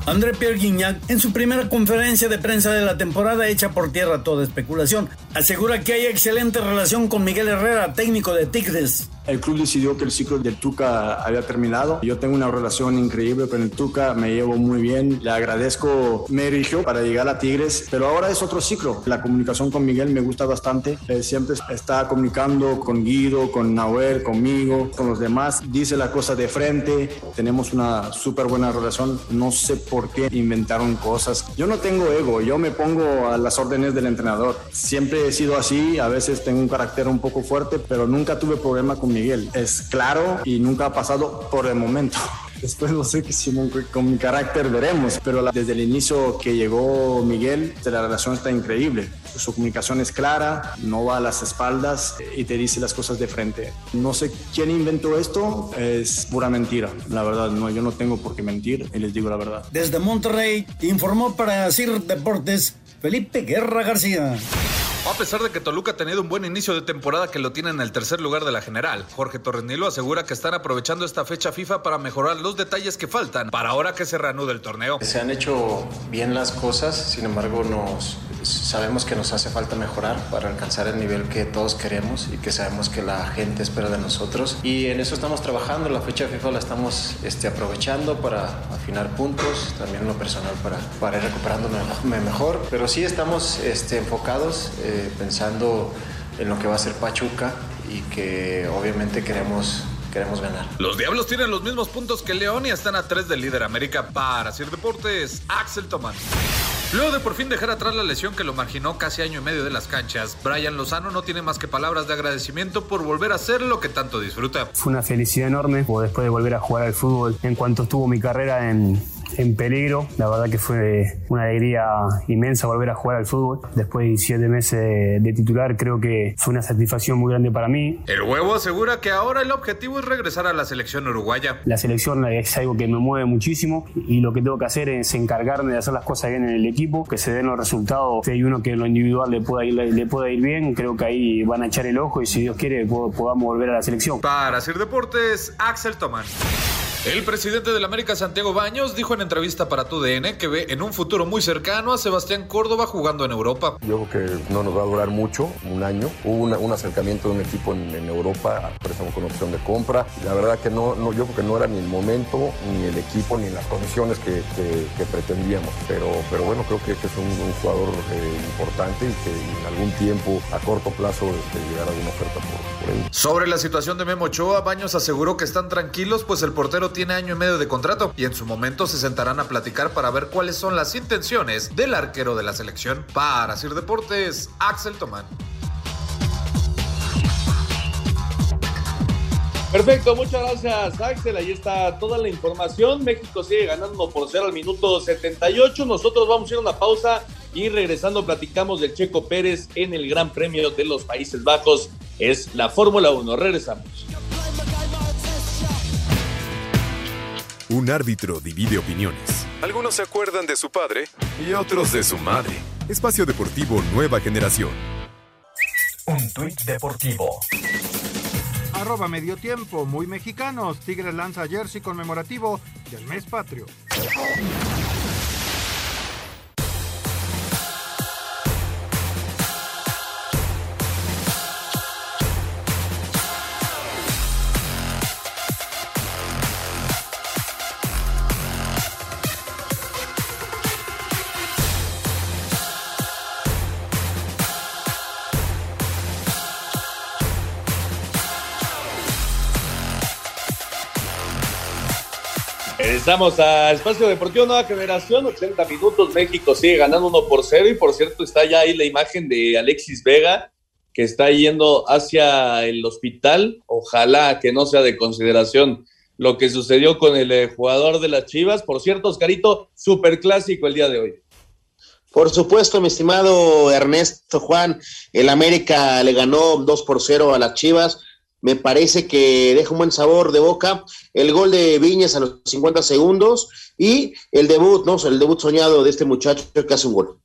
N: André Pierre Guignac, en su primera conferencia de prensa de la temporada hecha por tierra toda especulación, asegura que hay excelente relación con Miguel Herrera, técnico de Tigres.
O: El club decidió que el ciclo del Tuca había terminado. Yo tengo una relación increíble con el Tuca, me llevo muy bien, le agradezco, me erigió para llegar a Tigres, pero ahora es otro ciclo. La comunicación con Miguel me gusta bastante, eh, siempre está comunicando con Guido, con Nahuel, conmigo, con los demás, dice la cosa de frente, tenemos una súper buena relación, no sé por qué inventaron cosas. Yo no tengo ego, yo me pongo a las órdenes del entrenador. Siempre he sido así, a veces tengo un carácter un poco fuerte, pero nunca tuve problema con Miguel. Es claro y nunca ha pasado por el momento. Después no sé si con mi carácter veremos, pero desde el inicio que llegó Miguel, la relación está increíble. Su comunicación es clara, no va a las espaldas y te dice las cosas de frente. No sé quién inventó esto, es pura mentira. La verdad, no, yo no tengo por qué mentir y les digo la verdad.
N: Desde Monterrey, informó para CIR Deportes Felipe Guerra García.
L: A pesar de que Toluca ha tenido un buen inicio de temporada que lo tiene en el tercer lugar de la general, Jorge Torres Nilo asegura que están aprovechando esta fecha FIFA para mejorar los detalles que faltan para ahora que se reanude el torneo.
P: Se han hecho bien las cosas, sin embargo nos sabemos que nos hace falta mejorar para alcanzar el nivel que todos queremos y que sabemos que la gente espera de nosotros y en eso estamos trabajando, la fecha FIFA la estamos este, aprovechando para afinar puntos, también lo personal para, para ir recuperándome mejor, pero sí estamos este, enfocados. Pensando en lo que va a ser Pachuca y que obviamente queremos queremos ganar.
L: Los Diablos tienen los mismos puntos que León y están a tres del líder América para Sir Deportes, Axel Tomás. Luego de por fin dejar atrás la lesión que lo marginó casi año y medio de las canchas, Brian Lozano no tiene más que palabras de agradecimiento por volver a hacer lo que tanto disfruta.
Q: Fue una felicidad enorme después de volver a jugar al fútbol. En cuanto estuvo mi carrera en, en peligro. La verdad que fue una alegría inmensa volver a jugar al fútbol. Después de siete meses de, titular, creo que fue una satisfacción muy grande para mí.
L: El huevo asegura que ahora el objetivo es regresar a la selección uruguaya.
Q: La selección es algo que me mueve muchísimo y lo que tengo que hacer es encargarme de hacer las cosas bien en el equipo, que se den los resultados. Si hay uno que en lo individual le pueda ir, le pueda ir bien, creo que ahí van a echar el ojo y si Dios quiere podamos volver a la selección.
L: Para hacer deportes, Axel Tomás. El presidente del América, Santiago Baños, dijo en entrevista para TUDN que ve en un futuro muy cercano a Sebastián Córdoba jugando en Europa.
R: Yo creo que no nos va a durar mucho, un año. Hubo un acercamiento de un equipo en, Europa, préstamo con opción de compra. la verdad que no, no, yo creo que no era ni el momento, ni el equipo, ni las condiciones que, pretendíamos. Pero, pero bueno, creo que, es un, jugador eh, importante y que en algún tiempo, a corto plazo, este, llegará alguna oferta por, por él.
L: Sobre la situación de Memo Ochoa, Baños aseguró que están tranquilos, pues el portero tiene año y medio de contrato y en su momento se sentarán a platicar para ver cuáles son las intenciones del arquero de la selección. Para Sir Deportes, Axel Tomán.
B: Perfecto, muchas gracias Axel. Ahí está toda la información. México sigue ganando por 0 al minuto 78. Nosotros vamos a ir a una pausa y regresando platicamos del Checo Pérez en el Gran Premio de los Países Bajos. Es la Fórmula 1. Regresamos.
E: Un árbitro divide opiniones. Algunos se acuerdan de su padre y otros de su madre. Espacio Deportivo Nueva Generación.
A: Un tuit deportivo.
F: Arroba medio tiempo, muy mexicanos. Tigres lanza jersey conmemorativo del mes patrio.
B: Estamos a Espacio Deportivo Nueva Generación, 80 minutos, México sigue ganando 1 por 0 y por cierto está ya ahí la imagen de Alexis Vega que está yendo hacia el hospital, ojalá que no sea de consideración lo que sucedió con el eh, jugador de las Chivas, por cierto, Oscarito, súper clásico el día de hoy.
D: Por supuesto, mi estimado Ernesto Juan, el América le ganó 2 por 0 a las Chivas me parece que deja un buen sabor de boca. El gol de Viñas a los 50 segundos y el debut, ¿no? El debut soñado de este muchacho que hace un gol.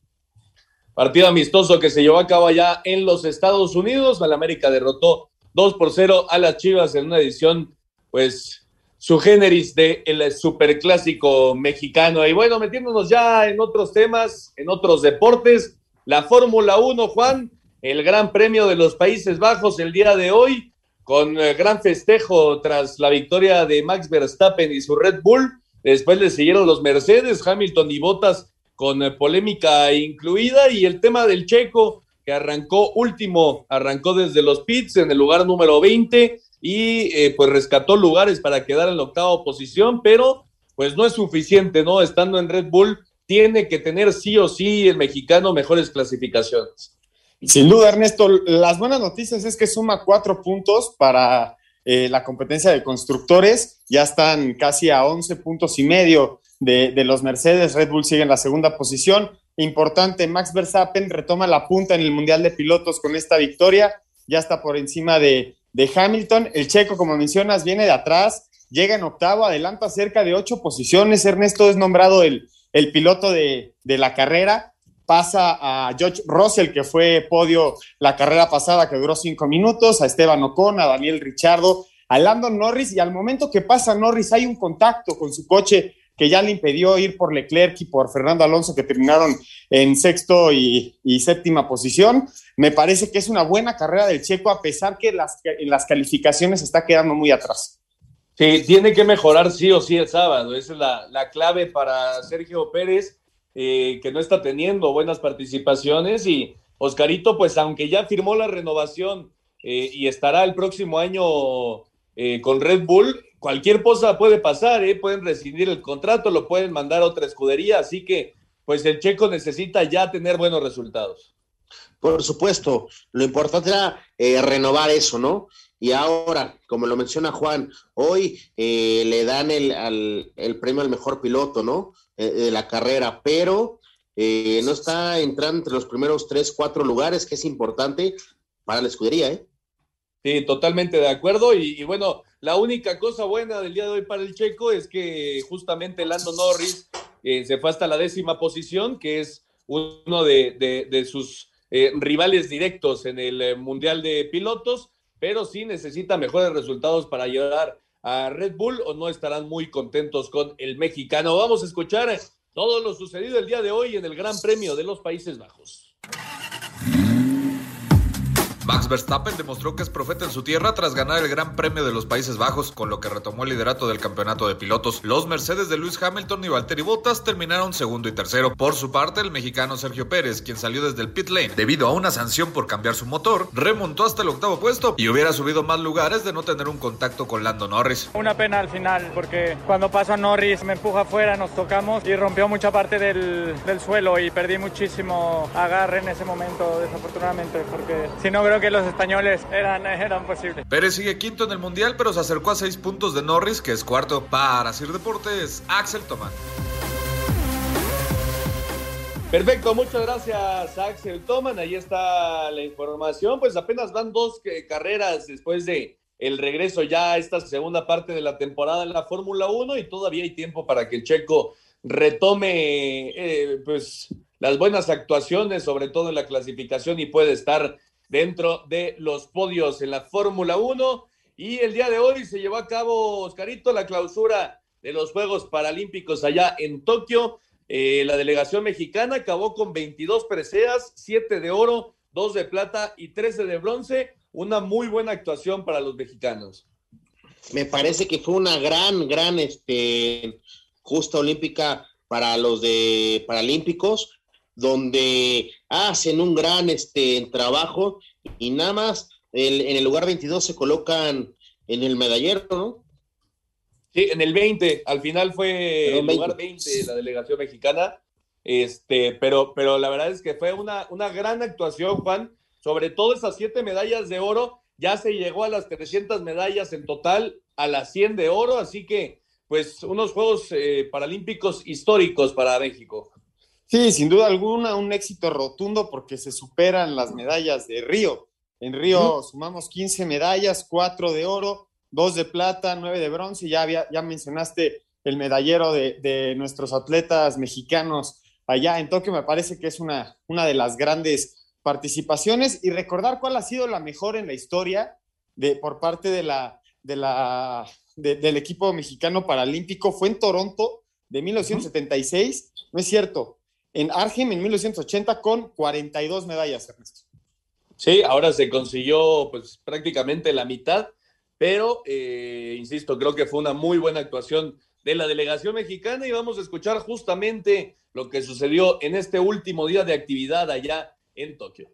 B: Partido amistoso que se llevó a cabo allá en los Estados Unidos. El América derrotó 2 por 0 a las Chivas en una edición, pues, su generis de el superclásico mexicano. Y bueno, metiéndonos ya en otros temas, en otros deportes, la Fórmula 1, Juan, el Gran Premio de los Países Bajos el día de hoy con gran festejo tras la victoria de Max Verstappen y su Red Bull. Después le siguieron los Mercedes, Hamilton y Bottas con eh, polémica incluida y el tema del checo que arrancó último, arrancó desde los pits en el lugar número 20 y eh, pues rescató lugares para quedar en la octava posición, pero pues no es suficiente, ¿no? Estando en Red Bull, tiene que tener sí o sí el mexicano mejores clasificaciones.
C: Sin duda, Ernesto, las buenas noticias es que suma cuatro puntos para eh, la competencia de constructores, ya están casi a 11 puntos y medio de, de, los Mercedes, Red Bull sigue en la segunda posición. Importante, Max Verstappen retoma la punta en el Mundial de Pilotos con esta victoria, ya está por encima de, de Hamilton. El checo, como mencionas, viene de atrás, llega en octavo, adelanta cerca de ocho posiciones. Ernesto es nombrado el, el piloto de, de, la carrera. Pasa a George Russell, que fue podio la carrera pasada, que duró cinco minutos, a Esteban Ocon, a Daniel Richardo, a Landon Norris, y al momento que pasa Norris hay un contacto con su coche que ya le impidió ir por Leclerc y por Fernando Alonso, que terminaron en sexto y, y, séptima posición. Me parece que es una buena carrera del checo, a pesar que las, en las calificaciones está quedando muy atrás.
B: Sí, tiene que mejorar sí o sí el sábado. Esa es la, la clave para Sergio Pérez, eh, que no está teniendo buenas participaciones. Y Oscarito, pues aunque ya firmó la renovación eh, y estará el próximo año eh, con Red Bull, cualquier cosa puede pasar, ¿eh? pueden rescindir el contrato, lo pueden mandar a otra escudería, así que pues el checo necesita ya tener buenos resultados.
D: Por supuesto, lo importante era renovar eso, ¿no? Y ahora, como lo menciona Juan, hoy eh, le dan el, al, el, premio al mejor piloto, ¿no? Eh, de la carrera, pero no está entrando entre los primeros tres, cuatro lugares, que es importante para la escudería, ¿eh?
B: Sí, totalmente de acuerdo. Y, y, bueno, la única cosa buena del día de hoy para el checo es que justamente Lando Norris eh, se fue hasta la décima posición, que es uno de, de, de sus eh, rivales directos en el eh, Mundial de Pilotos, pero sí necesita mejores resultados para llegar a Red Bull o no estarán muy contentos con el mexicano. Vamos a escuchar todo lo sucedido el día de hoy en el Gran Premio de los Países Bajos.
L: Max Verstappen demostró que es profeta en su tierra tras ganar el Gran Premio de los Países Bajos, con lo que retomó el liderato del campeonato de pilotos. Los Mercedes de Lewis Hamilton y Valtteri Bottas terminaron segundo y tercero. Por su parte, el mexicano Sergio Pérez, quien salió desde el pit lane debido a una sanción por cambiar su motor, remontó hasta el octavo puesto y hubiera subido más lugares de no tener un contacto con Lando Norris.
S: Una pena al final, porque cuando pasó a Norris me empuja afuera, nos tocamos y rompió mucha parte del, del suelo y perdí muchísimo agarre en ese momento, desafortunadamente, porque si no creo que los españoles eran, eran posibles.
L: Pérez sigue quinto en el mundial, pero se acercó a seis puntos de Norris, que es cuarto. Para Sir Deportes, Axel Tomán.
B: Perfecto, muchas gracias Axel Toman. Ahí está la información. Pues apenas van dos carreras después de el regreso ya a esta segunda parte de la temporada en la Fórmula 1 y todavía hay tiempo para que el checo retome eh, pues las buenas actuaciones, sobre todo en la clasificación y puede estar dentro de los podios en la Fórmula 1. Y el día de hoy se llevó a cabo, Oscarito, la clausura de los Juegos Paralímpicos allá en Tokio. Eh, la delegación mexicana acabó con 22 preseas, 7 de oro, 2 de plata y 13 de bronce. Una muy buena actuación para los mexicanos.
D: Me parece que fue una gran, gran este, justa olímpica para los de Paralímpicos, donde hacen un gran este, trabajo y nada más el, en el lugar 22 se colocan en el medallero, ¿no?
B: Sí, en el 20, al final fue el lugar 20 de la delegación mexicana, este, pero, pero la verdad es que fue una, una gran actuación, Juan, sobre todo esas siete medallas de oro, ya se llegó a las 300 medallas en total, a las 100 de oro, así que pues unos Juegos eh, Paralímpicos históricos para México.
C: Sí, sin duda alguna, un éxito rotundo porque se superan las medallas de Río. En Río sumamos 15 medallas, 4 de oro, 2 de plata, 9 de bronce. Ya, había, ya mencionaste el medallero de, de, nuestros atletas mexicanos allá en Tokio. Me parece que es una, una de las grandes participaciones. Y recordar cuál ha sido la mejor en la historia de, por parte de la, de la, de, del equipo mexicano paralímpico fue en Toronto de 1976. Uh -huh. No es cierto, en Argem en 1980 con 42 medallas, Ernesto.
B: Sí, ahora se consiguió pues prácticamente la mitad pero eh, insisto, creo que fue una muy buena actuación de la delegación mexicana y vamos a escuchar justamente lo que sucedió en este último día de actividad allá en Tokio.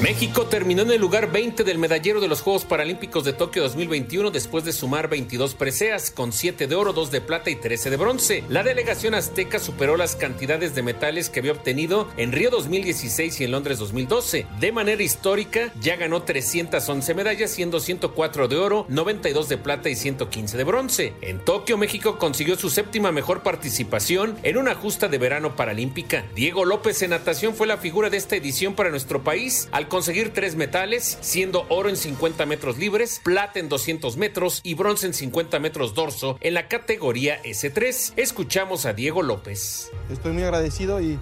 J: México terminó en el lugar 20 del medallero de los Juegos Paralímpicos de Tokio 2021 después de sumar 22 preseas, con 7 de oro, 2 de plata y 13 de bronce. La delegación azteca superó las cantidades de metales que había obtenido en Río 2016 y en Londres 2012. De manera histórica, ya ganó 311 medallas, siendo 104 de oro, 92 de plata y 115 de bronce. En Tokio, México consiguió su séptima mejor participación en una justa de verano paralímpica. Diego López en natación fue la figura de esta edición para nuestro país, al conseguir tres metales, siendo oro en 50 metros libres, plata en 200 metros y bronce en 50 metros dorso en la categoría S3. Escuchamos a Diego López.
T: Estoy muy agradecido y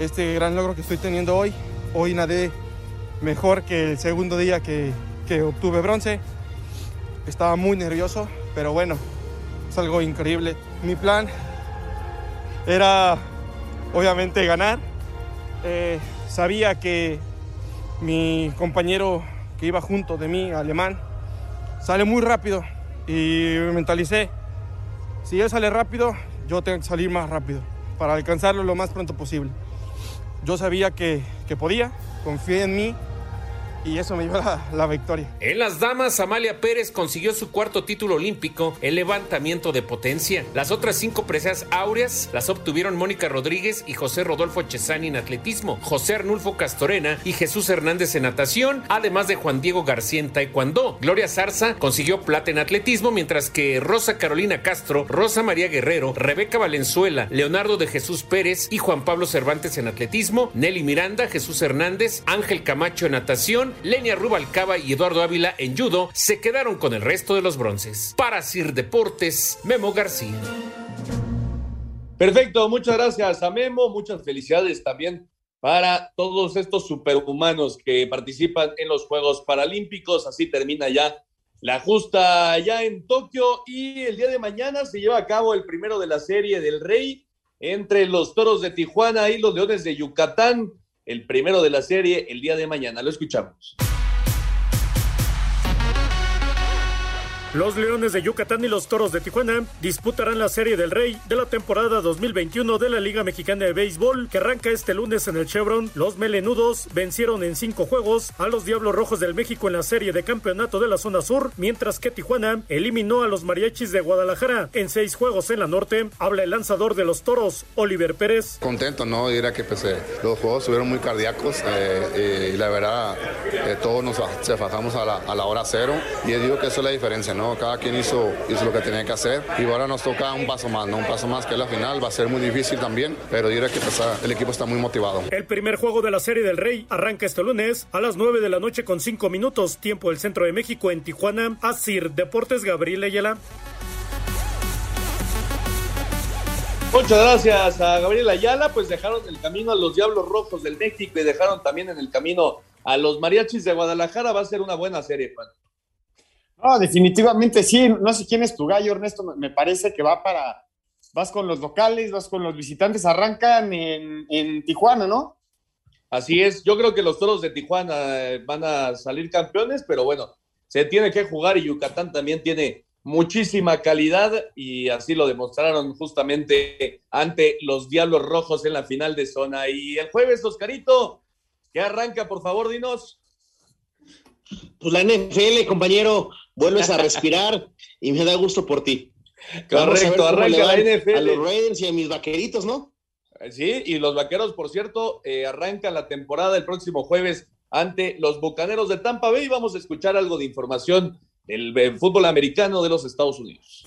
T: este gran logro que estoy teniendo hoy, hoy nadé mejor que el segundo día que, que obtuve bronce. Estaba muy nervioso, pero bueno, es algo increíble. Mi plan era obviamente ganar. Eh, sabía que mi compañero que iba junto de mí, alemán, sale muy rápido y me mentalicé, si él sale rápido, yo tengo que salir más rápido para alcanzarlo lo más pronto posible. Yo sabía que, que podía, confié en mí y eso me dio la, victoria.
J: En las damas, Amalia Pérez consiguió su cuarto título olímpico en levantamiento de potencia. Las otras cinco preseas áureas las obtuvieron Mónica Rodríguez y José Rodolfo Chesani en atletismo, José Arnulfo Castorena y Jesús Hernández en natación, además de Juan Diego García en taekwondo. Gloria Zarza consiguió plata en atletismo, mientras que Rosa Carolina Castro, Rosa María Guerrero, Rebeca Valenzuela, Leonardo de Jesús Pérez y Juan Pablo Cervantes en atletismo, Nelly Miranda, Jesús Hernández, Ángel Camacho en natación, Lenia Rubalcaba y Eduardo Ávila en judo se quedaron con el resto de los bronces. Para Sir Deportes, Memo García.
B: Perfecto, muchas gracias a Memo, muchas felicidades también para todos estos superhumanos que participan en los Juegos Paralímpicos. Así termina ya la justa allá en Tokio y el día de mañana se lleva a cabo el primero de la serie del Rey entre los Toros de Tijuana y los Leones de Yucatán el primero de la serie el día de mañana. Lo escuchamos.
G: Los Leones de Yucatán y los Toros de Tijuana disputarán la Serie del Rey de la temporada 2021 de la Liga Mexicana de Béisbol que arranca este lunes en el Chevron. Los Melenudos vencieron en cinco juegos a los Diablos Rojos del México en la Serie de Campeonato de la Zona Sur, mientras que Tijuana eliminó a los Mariachis de Guadalajara en seis juegos en la Norte. Habla el lanzador de los Toros, Oliver Pérez.
U: Contento, ¿no? Dirá que pues, los juegos estuvieron muy cardíacos eh, y la verdad eh, todos nos fajamos a la, a la hora cero y digo que eso es la diferencia. Cada quien hizo, hizo lo que tenía que hacer y ahora nos toca un paso más, ¿no? Un paso más que es la final, va a ser muy difícil también, pero diré que pues, el equipo está muy motivado.
G: El primer juego de la Serie del Rey arranca este lunes a las 9 de la noche con 5 minutos, tiempo del centro de México en Tijuana. Asir Deportes Gabriel Ayala.
B: Muchas gracias a Gabriel Ayala, pues dejaron el camino a los Diablos Rojos del México y dejaron también en el camino a los Mariachis de Guadalajara. Va a ser una buena serie, Juan.
C: No, definitivamente sí. No sé quién es tu gallo, Ernesto. Me parece que va para. Vas con los locales, vas con los visitantes, arrancan en, en Tijuana, ¿no?
B: Así es. Yo creo que los toros de Tijuana eh, van a salir campeones, pero bueno, se tiene que jugar y Yucatán también tiene muchísima calidad y así lo demostraron justamente ante los Diablos Rojos en la final de zona. Y el jueves, Oscarito, ¿qué arranca, por favor, dinos?
D: Pues la NFL, compañero, vuelves a respirar y me da gusto por ti.
B: Correcto, arranca la NFL.
D: A los Raiders y a mis vaqueritos, ¿no?
B: Sí, y los vaqueros, por cierto, eh, arrancan la temporada el próximo jueves ante los Bucaneros de Tampa Bay. Vamos a escuchar algo de información del fútbol americano de los Estados Unidos.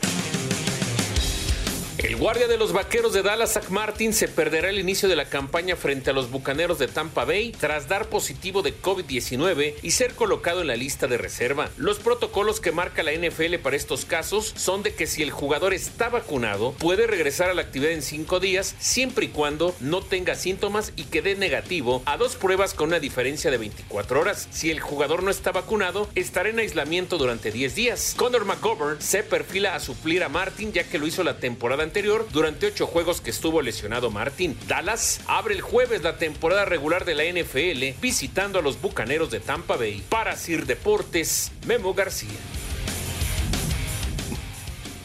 J: El guardia de los vaqueros de Dallas, Zach Martin, se perderá el inicio de la campaña frente a los bucaneros de Tampa Bay tras dar positivo de COVID-19 y ser colocado en la lista de reserva. Los protocolos que marca la NFL para estos casos son de que si el jugador está vacunado, puede regresar a la actividad en cinco días, siempre y cuando no tenga síntomas y quede negativo a dos pruebas con una diferencia de 24 horas. Si el jugador no está vacunado, estará en aislamiento durante 10 días. Conor McGovern se perfila a suplir a Martin ya que lo hizo la temporada anterior durante ocho juegos que estuvo lesionado Martín. Dallas abre el jueves la temporada regular de la NFL visitando a los Bucaneros de Tampa Bay. Para Sir Deportes, Memo García.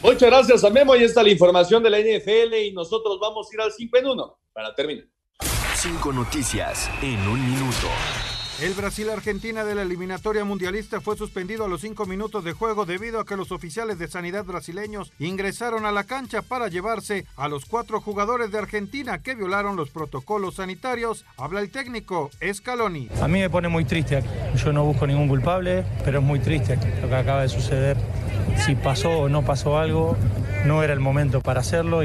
B: Muchas gracias a Memo. Ahí está la información de la NFL y nosotros vamos a ir al 5 en 1 para terminar.
E: Cinco noticias en un minuto.
F: El Brasil-Argentina de la eliminatoria mundialista fue suspendido a los cinco minutos de juego debido a que los oficiales de sanidad brasileños ingresaron a la cancha para llevarse a los cuatro jugadores de Argentina que violaron los protocolos sanitarios. Habla el técnico Scaloni.
K: A mí me pone muy triste. Yo no busco ningún culpable, pero es muy triste lo que acaba de suceder. Si pasó o no pasó algo, no era el momento para hacerlo.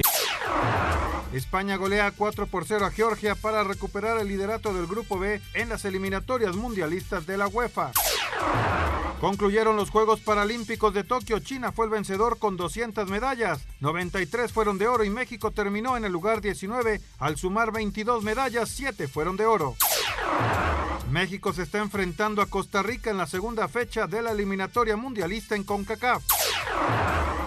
F: España golea 4 por 0 a Georgia para recuperar el liderato del Grupo B en las eliminatorias mundialistas de la UEFA. Concluyeron los Juegos Paralímpicos de Tokio. China fue el vencedor con 200 medallas. 93 fueron de oro y México terminó en el lugar 19 al sumar 22 medallas, 7 fueron de oro. México se está enfrentando a Costa Rica en la segunda fecha de la eliminatoria mundialista en CONCACAF.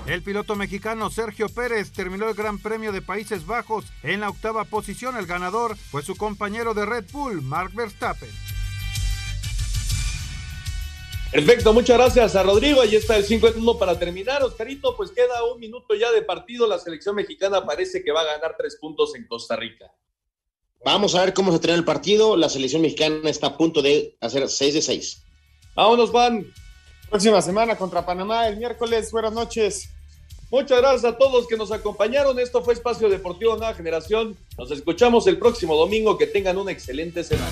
F: El piloto mexicano Sergio Pérez terminó el Gran Premio de Países Bajos en la octava posición. El ganador fue su compañero de Red Bull, Mark Verstappen.
B: Perfecto, muchas gracias a Rodrigo. Ahí está el 5 en 1 para terminar. Oscarito, pues queda un minuto ya de partido. La selección mexicana parece que va a ganar tres puntos en Costa Rica.
D: Vamos a ver cómo se termina el partido. La selección mexicana está a punto de hacer 6 de 6.
B: Vámonos, Juan.
C: Próxima semana contra Panamá el miércoles. Buenas noches.
B: Muchas gracias a todos que nos acompañaron. Esto fue Espacio Deportivo Nueva Generación. Nos escuchamos el próximo domingo. Que tengan una excelente semana.